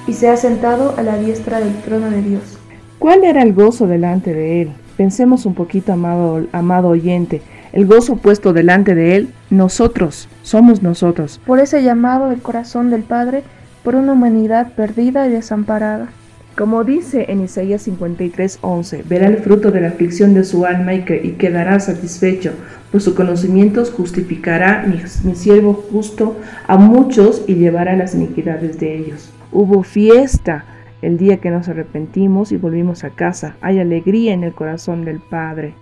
y se ha sentado a la diestra del trono de Dios. ¿Cuál era el gozo delante de él? Pensemos un poquito, amado, amado oyente. El gozo puesto delante de él, nosotros, somos nosotros. Por ese llamado del corazón del Padre, por una humanidad perdida y desamparada. Como dice en Isaías 53:11, verá el fruto de la aflicción de su alma y, y quedará satisfecho, por sus conocimientos justificará mi, mi siervo justo a muchos y llevará las iniquidades de ellos. Hubo fiesta el día que nos arrepentimos y volvimos a casa. Hay alegría en el corazón del Padre.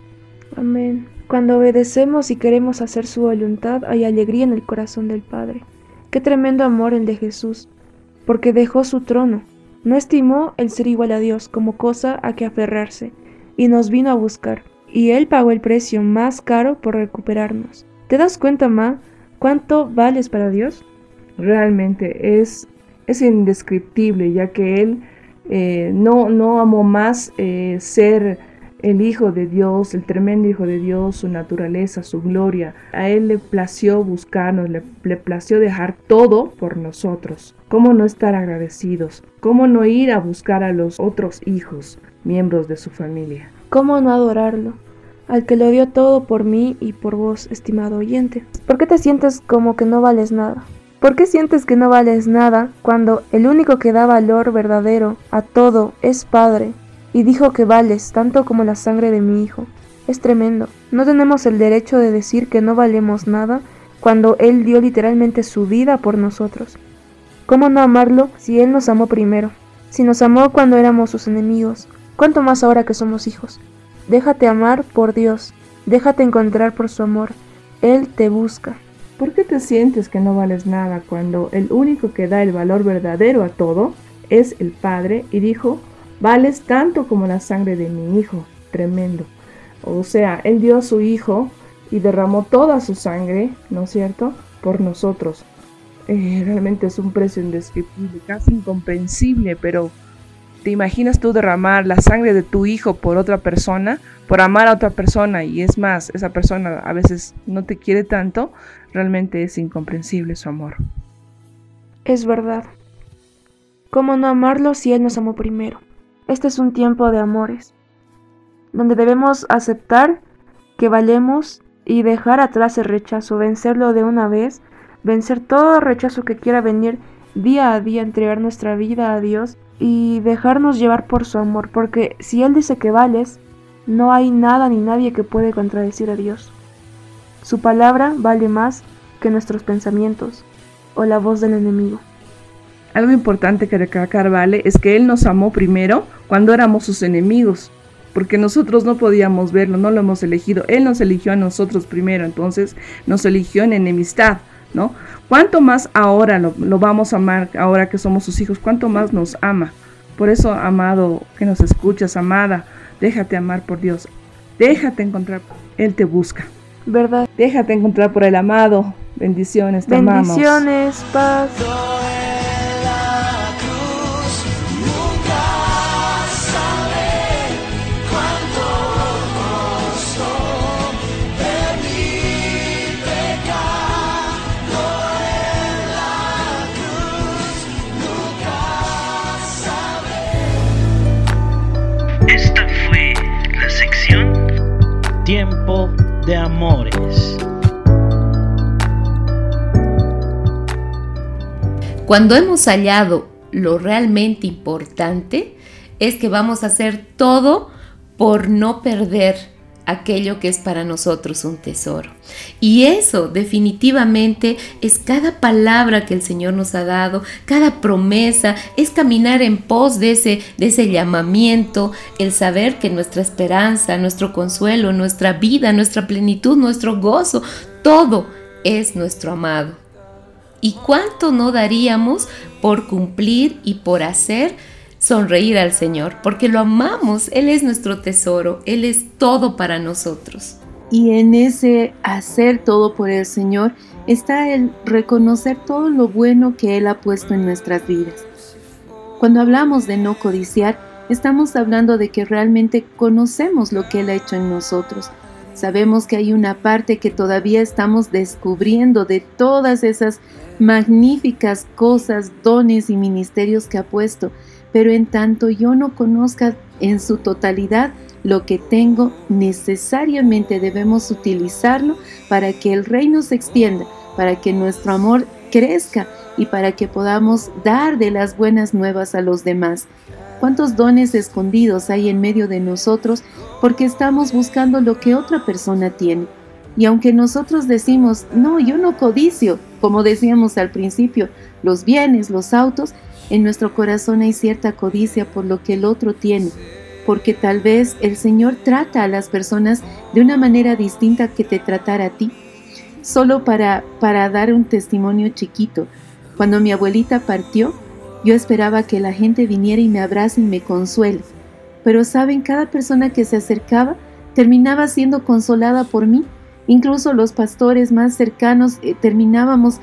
Amén. Cuando obedecemos y queremos hacer su voluntad, hay alegría en el corazón del Padre. Qué tremendo amor el de Jesús, porque dejó su trono. No estimó el ser igual a Dios como cosa a que aferrarse, y nos vino a buscar. Y Él pagó el precio más caro por recuperarnos. ¿Te das cuenta, Ma, cuánto vales para Dios? Realmente es, es indescriptible, ya que Él eh, no, no amó más eh, ser el Hijo de Dios, el tremendo Hijo de Dios, su naturaleza, su gloria. A Él le plació buscarnos, le, le, plació dejar todo por nosotros. ¿Cómo no estar agradecidos? ¿Cómo no ir a buscar a los otros hijos, miembros de su familia? ¿Cómo no adorarlo? Al que lo dio todo por mí y por vos, estimado oyente. ¿Por qué te sientes como que no vales nada? ¿Por qué sientes que no vales nada cuando el único que da valor verdadero a todo es Padre y dijo que vales tanto como la sangre de mi Hijo? Es tremendo. No tenemos el derecho de decir que no valemos nada cuando Él dio literalmente su vida por nosotros. ¿Cómo no amarlo si Él nos amó primero? Si nos amó cuando éramos sus enemigos, ¿cuánto más ahora que somos hijos? Déjate amar por Dios, déjate encontrar por su amor. Él te busca. ¿Por qué te sientes que no vales nada cuando el único que da el valor verdadero a todo es el Padre y dijo, vales tanto como la sangre de mi hijo? Tremendo. O sea, Él dio a su hijo y derramó toda su sangre, ¿no es cierto?, por nosotros. Eh, realmente es un precio indescriptible, casi incomprensible, pero ¿te imaginas tú derramar la sangre de tu hijo por otra persona? Por amar a otra persona y es más, esa persona a veces no te quiere tanto, Realmente es incomprensible su amor. Es verdad. ¿Cómo no amarlo si Él nos amó primero? Este es un tiempo de amores, donde debemos aceptar que valemos y dejar atrás el rechazo, vencerlo de una vez, vencer todo rechazo que quiera venir día a día entregar nuestra vida a Dios y dejarnos llevar por su amor, porque si Él dice que vales, no hay nada ni nadie que puede contradecir a Dios. Su palabra vale más que nuestros pensamientos o la voz del enemigo. Algo importante que recalcar, Vale, es que Él nos amó primero cuando éramos sus enemigos, porque nosotros no podíamos verlo, no lo hemos elegido. Él nos eligió a nosotros primero, entonces nos eligió en enemistad, ¿no? ¿Cuánto más ahora lo, lo vamos a amar, ahora que somos sus hijos? ¿Cuánto más nos ama? Por eso, amado, que nos escuchas, amada, déjate amar por Dios. Déjate encontrar, Él te busca. ¿Verdad? Déjate encontrar por el amado. Bendiciones, te Bendiciones, paz. Amores. Cuando hemos hallado lo realmente importante, es que vamos a hacer todo por no perder aquello que es para nosotros un tesoro. Y eso definitivamente es cada palabra que el Señor nos ha dado, cada promesa, es caminar en pos de ese, de ese llamamiento, el saber que nuestra esperanza, nuestro consuelo, nuestra vida, nuestra plenitud, nuestro gozo, todo es nuestro amado. ¿Y cuánto no daríamos por cumplir y por hacer sonreír al Señor? Porque lo amamos, Él es nuestro tesoro, Él es todo para nosotros. Y en ese hacer todo por el Señor está el reconocer todo lo bueno que Él ha puesto en nuestras vidas. Cuando hablamos de no codiciar, estamos hablando de que realmente conocemos lo que Él ha hecho en nosotros. Sabemos que hay una parte que todavía estamos descubriendo de todas esas magníficas cosas, dones y ministerios que ha puesto, pero en tanto yo no conozca en su totalidad lo que tengo, necesariamente debemos utilizarlo para que el reino se extienda, para que nuestro amor crezca y para que podamos dar de las buenas nuevas a los demás. ¿Cuántos dones escondidos hay en medio de nosotros porque estamos buscando lo que otra persona tiene? Y aunque nosotros decimos, no, yo no codicio, como decíamos al principio, los bienes, los autos, en nuestro corazón hay cierta codicia por lo que el otro tiene, porque tal vez el Señor trata a las personas de una manera distinta que te tratara a ti. Solo para, para dar un testimonio chiquito, cuando mi abuelita partió, yo esperaba que la gente viniera y me abrace y me consuele. Pero saben, cada persona que se acercaba terminaba siendo consolada por mí. Incluso los pastores más cercanos eh, terminábamos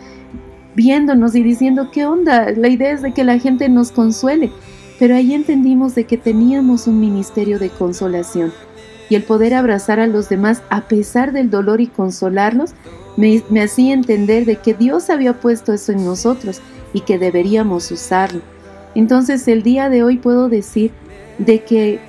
viéndonos y diciendo, ¿qué onda? La idea es de que la gente nos consuele. Pero ahí entendimos de que teníamos un ministerio de consolación. Y el poder abrazar a los demás a pesar del dolor y consolarlos, me, me hacía entender de que Dios había puesto eso en nosotros y que deberíamos usarlo. Entonces el día de hoy puedo decir de que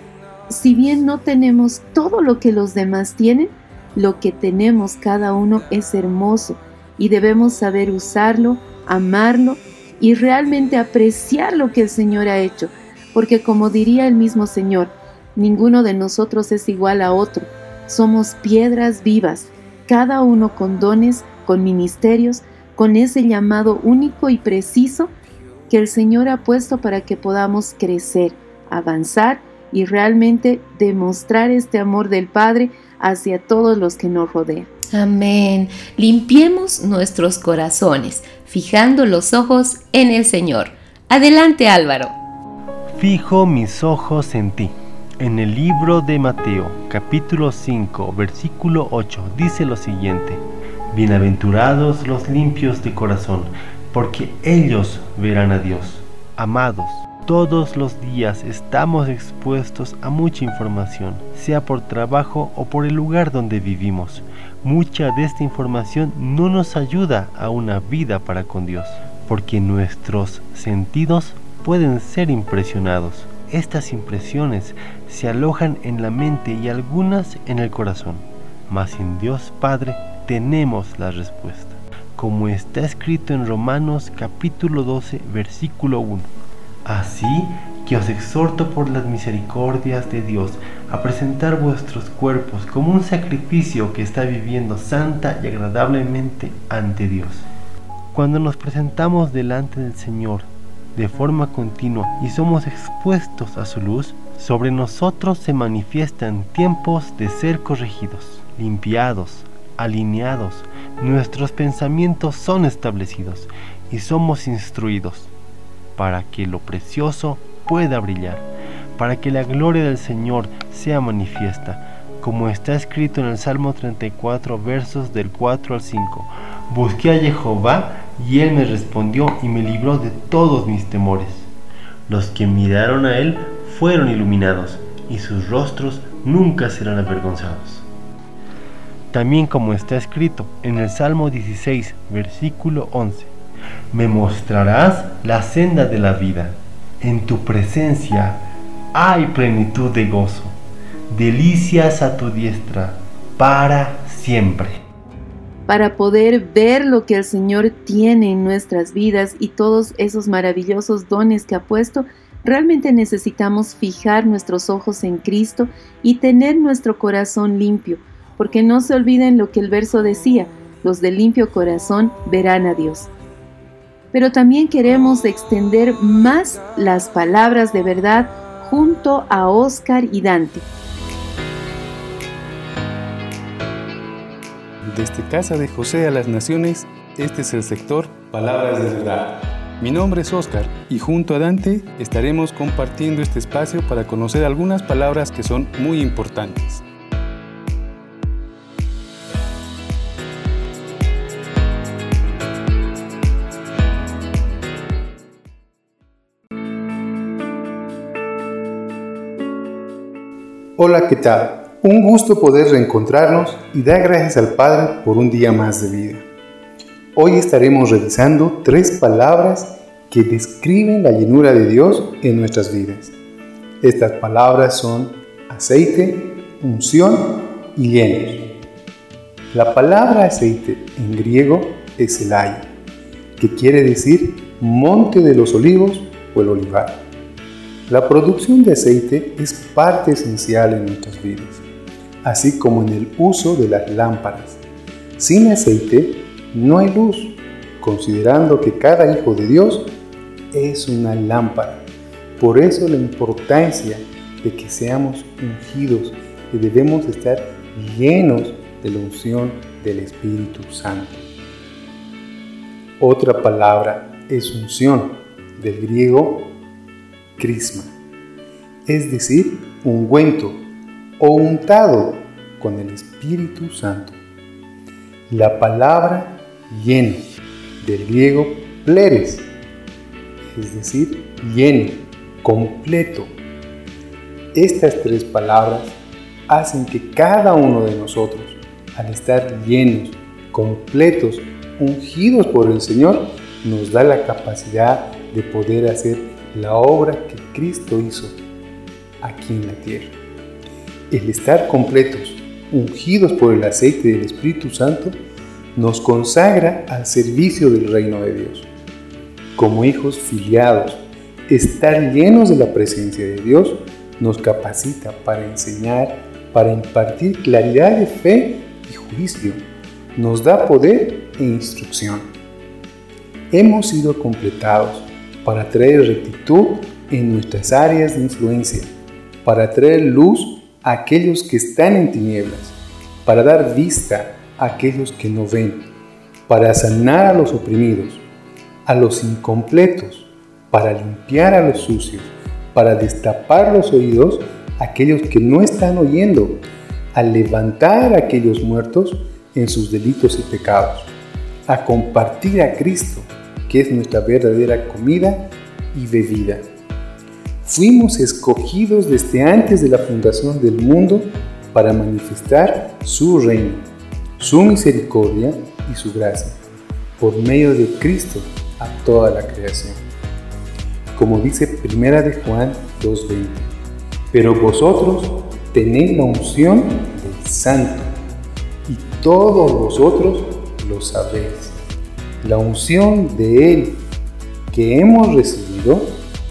si bien no tenemos todo lo que los demás tienen, lo que tenemos cada uno es hermoso y debemos saber usarlo, amarlo y realmente apreciar lo que el Señor ha hecho, porque como diría el mismo Señor, ninguno de nosotros es igual a otro, somos piedras vivas, cada uno con dones, con ministerios, con ese llamado único y preciso que el Señor ha puesto para que podamos crecer, avanzar y realmente demostrar este amor del Padre hacia todos los que nos rodean. Amén. Limpiemos nuestros corazones, fijando los ojos en el Señor. Adelante Álvaro. Fijo mis ojos en ti. En el libro de Mateo, capítulo 5, versículo 8, dice lo siguiente. Bienaventurados los limpios de corazón, porque ellos verán a Dios. Amados, todos los días estamos expuestos a mucha información, sea por trabajo o por el lugar donde vivimos. Mucha de esta información no nos ayuda a una vida para con Dios, porque nuestros sentidos pueden ser impresionados. Estas impresiones se alojan en la mente y algunas en el corazón, mas en Dios Padre tenemos la respuesta. como está escrito en Romanos capítulo 12, versículo 1. Así que os exhorto por las misericordias de Dios a presentar vuestros cuerpos como un sacrificio que está viviendo santa y agradablemente ante Dios. Cuando nos presentamos delante del Señor de forma continua y somos expuestos a su luz, sobre nosotros se manifiestan tiempos de ser corregidos, limpiados, alineados, nuestros pensamientos son establecidos y somos instruidos para que lo precioso pueda brillar, para que la gloria del Señor sea manifiesta, como está escrito en el Salmo 34 versos del 4 al 5. Busqué a Jehová y él me respondió y me libró de todos mis temores. Los que miraron a él fueron iluminados y sus rostros nunca serán avergonzados. También como está escrito en el Salmo 16, versículo 11, me mostrarás la senda de la vida en tu presencia hay plenitud de gozo, delicias a tu diestra para siempre. Para poder ver lo que el Señor tiene en nuestras vidas y todos esos maravillosos dones que ha puesto, realmente necesitamos fijar nuestros ojos en Cristo y tener nuestro corazón limpio, porque no se olviden lo que el verso decía, los de limpio corazón verán a Dios pero también queremos extender más las palabras de verdad junto a Oscar y Dante. Desde Casa de José a las Naciones, este es el sector Palabras de Verdad. Mi nombre es Oscar y junto a Dante estaremos compartiendo este espacio para conocer algunas palabras que son muy importantes. Hola, ¿qué tal? Un gusto poder reencontrarnos y dar gracias al Padre por un día más de vida. Hoy estaremos revisando tres palabras que describen la llenura de Dios en nuestras vidas. Estas palabras son aceite, unción y llenos. La palabra aceite en griego es elaya, que quiere decir monte de los olivos o el olivar. La producción de aceite es parte esencial en nuestras vidas, así como en el uso de las lámparas. Sin aceite no hay luz, considerando que cada hijo de Dios es una lámpara. Por eso la importancia de que seamos ungidos y debemos estar llenos de la unción del Espíritu Santo. Otra palabra es unción, del griego crisma, es decir, ungüento o untado con el Espíritu Santo. La palabra lleno, del griego pleres, es decir, lleno, completo. Estas tres palabras hacen que cada uno de nosotros, al estar llenos, completos, ungidos por el Señor, nos da la capacidad de poder hacer la obra que Cristo hizo aquí en la tierra. El estar completos, ungidos por el aceite del Espíritu Santo, nos consagra al servicio del reino de Dios. Como hijos filiados, estar llenos de la presencia de Dios nos capacita para enseñar, para impartir claridad de fe y juicio. Nos da poder e instrucción. Hemos sido completados para traer rectitud en nuestras áreas de influencia, para traer luz a aquellos que están en tinieblas, para dar vista a aquellos que no ven, para sanar a los oprimidos, a los incompletos, para limpiar a los sucios, para destapar los oídos a aquellos que no están oyendo, a levantar a aquellos muertos en sus delitos y pecados, a compartir a Cristo que es nuestra verdadera comida y bebida. Fuimos escogidos desde antes de la fundación del mundo para manifestar su reino, su misericordia y su gracia, por medio de Cristo a toda la creación. Como dice Primera de Juan 2.20, pero vosotros tenéis la unción del Santo y todos vosotros lo sabéis. La unción de Él que hemos recibido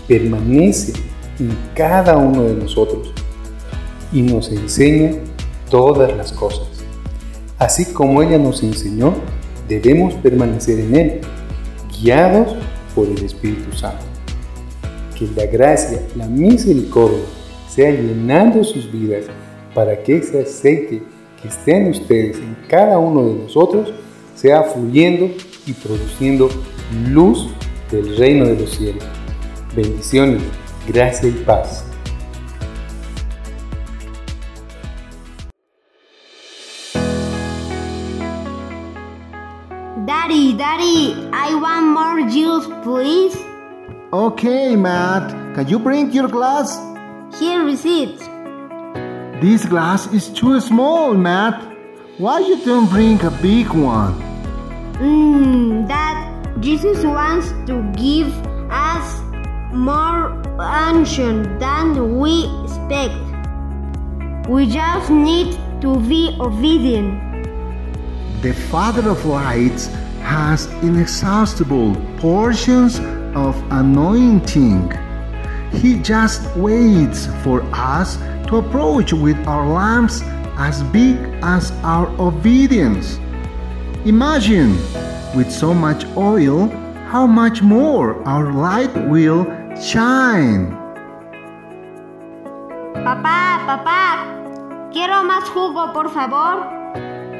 permanece en cada uno de nosotros y nos enseña todas las cosas. Así como ella nos enseñó, debemos permanecer en Él, guiados por el Espíritu Santo. Que la gracia, la misericordia, sea llenando sus vidas para que ese aceite que esté en ustedes, en cada uno de nosotros, sea fluyendo y produciendo luz del reino de los cielos. Bendiciones, gracia y paz. Daddy, Daddy, I want more juice, please. Okay, Matt. Can you bring your glass? Here is it. This glass is too small, Matt. Why you don't bring a big one? Mmm, Dad, Jesus wants to give us more unction than we expect. We just need to be obedient. The Father of Lights has inexhaustible portions of anointing. He just waits for us to approach with our lamps as big as our obedience. Imagine, with so much oil, how much more our light will shine. Papá, papá, quiero más jugo, por favor.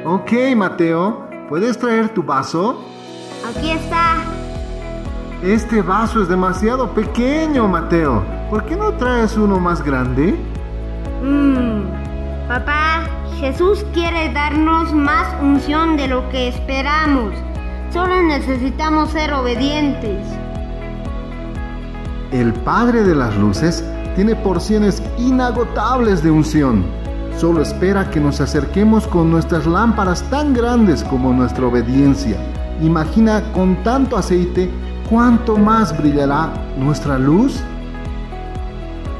Ok, Mateo, ¿puedes traer tu vaso? Aquí está. Este vaso es demasiado pequeño, Mateo. ¿Por qué no traes uno más grande? Mmm, papá, Jesús quiere darnos más unción de lo que esperamos. Solo necesitamos ser obedientes. El Padre de las Luces tiene porciones inagotables de unción. Solo espera que nos acerquemos con nuestras lámparas tan grandes como nuestra obediencia. Imagina con tanto aceite cuánto más brillará nuestra luz.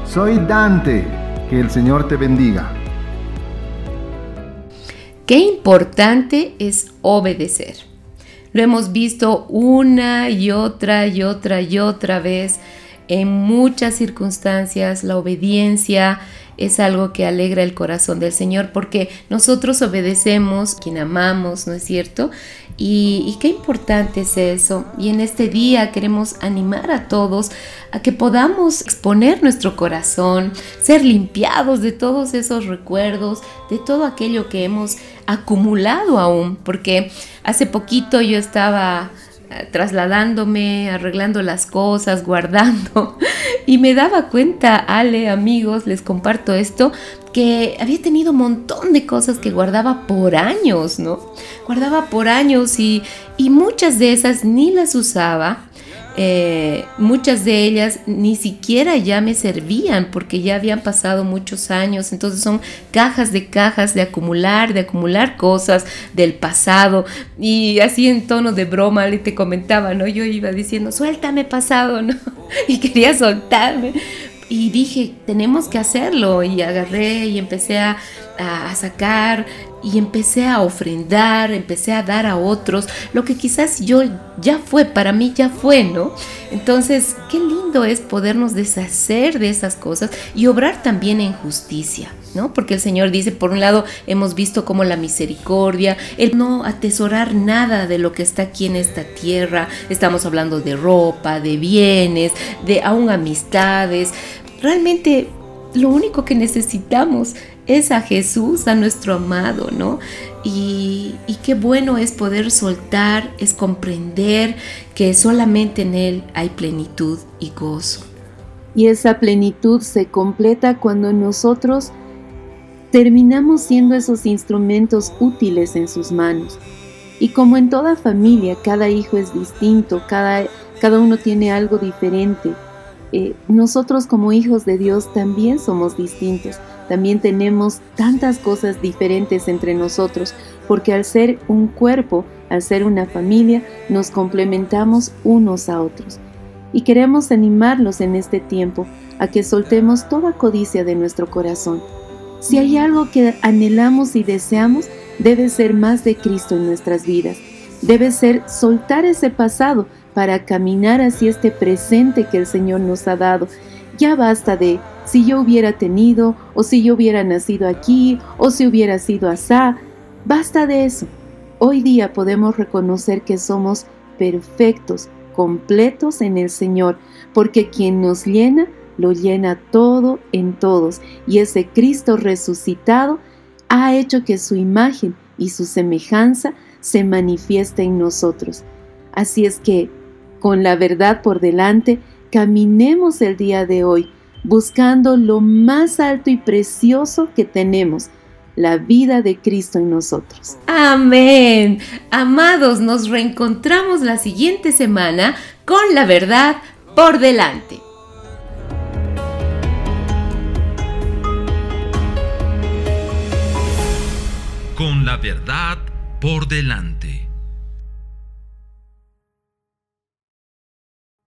Soy Dante. Que el Señor te bendiga. Qué importante es obedecer. Lo hemos visto una y otra y otra y otra vez en muchas circunstancias. La obediencia es algo que alegra el corazón del Señor porque nosotros obedecemos quien amamos, ¿no es cierto? Y, qué importante es eso. Y en este día queremos animar a todos a que podamos exponer nuestro corazón, ser limpiados de todos esos recuerdos, de todo aquello que hemos acumulado aún, porque hace poquito yo estaba eh, trasladándome, arreglando las cosas, guardando. Y me daba cuenta, Ale, amigos, les comparto esto, que había tenido un montón de cosas que guardaba por años, ¿no? Guardaba por años y, y muchas de esas ni las usaba eh, muchas de ellas ni siquiera ya me servían porque ya habían pasado muchos años, entonces son cajas de cajas de acumular, de acumular cosas del pasado y así en tono de broma le te comentaba, ¿no? Yo iba diciendo, suéltame pasado, ¿no? Y quería soltarme, y dije, tenemos que hacerlo. Y agarré y empecé a, a, sacar y empecé a ofrendar, empecé a dar a otros lo que quizás yo ya fue, para mí ya fue, ¿no? Entonces, qué lindo es podernos deshacer de esas cosas y obrar también en justicia. ¿No? Porque el Señor dice, por un lado, hemos visto como la misericordia, el no atesorar nada de lo que está aquí en esta tierra. Estamos hablando de ropa, de bienes, de aún amistades. Realmente lo único que necesitamos es a Jesús, a nuestro amado, ¿no? Y, y, qué bueno es poder soltar, es comprender que solamente en Él hay plenitud y gozo. Y esa plenitud se completa cuando nosotros terminamos siendo esos instrumentos útiles en sus manos. Y como en toda familia, cada hijo es distinto, cada, cada uno tiene algo diferente. Eh, nosotros como hijos de Dios también somos distintos también tenemos tantas cosas diferentes entre nosotros, porque al ser un cuerpo, al ser una familia, nos complementamos unos a otros. Y queremos animarlos en este tiempo a que soltemos toda codicia de nuestro corazón. Si hay algo que anhelamos y deseamos, debe ser más de Cristo en nuestras vidas. debe ser soltar ese pasado para caminar hacia este presente que el Señor nos ha dado. Ya basta de si yo hubiera tenido, o si yo hubiera nacido aquí, o si hubiera sido asá. Basta de eso. Hoy día podemos reconocer que somos perfectos, completos en el Señor, porque quien nos llena, lo llena todo en todos. Y ese Cristo resucitado ha hecho que su imagen y su semejanza se manifieste en nosotros. Así es que, con la verdad por delante, caminemos el día de hoy buscando lo más alto y precioso que tenemos, la vida de Cristo en nosotros. Amén. Amados, nos reencontramos la siguiente semana con la verdad por delante. Con la verdad por delante.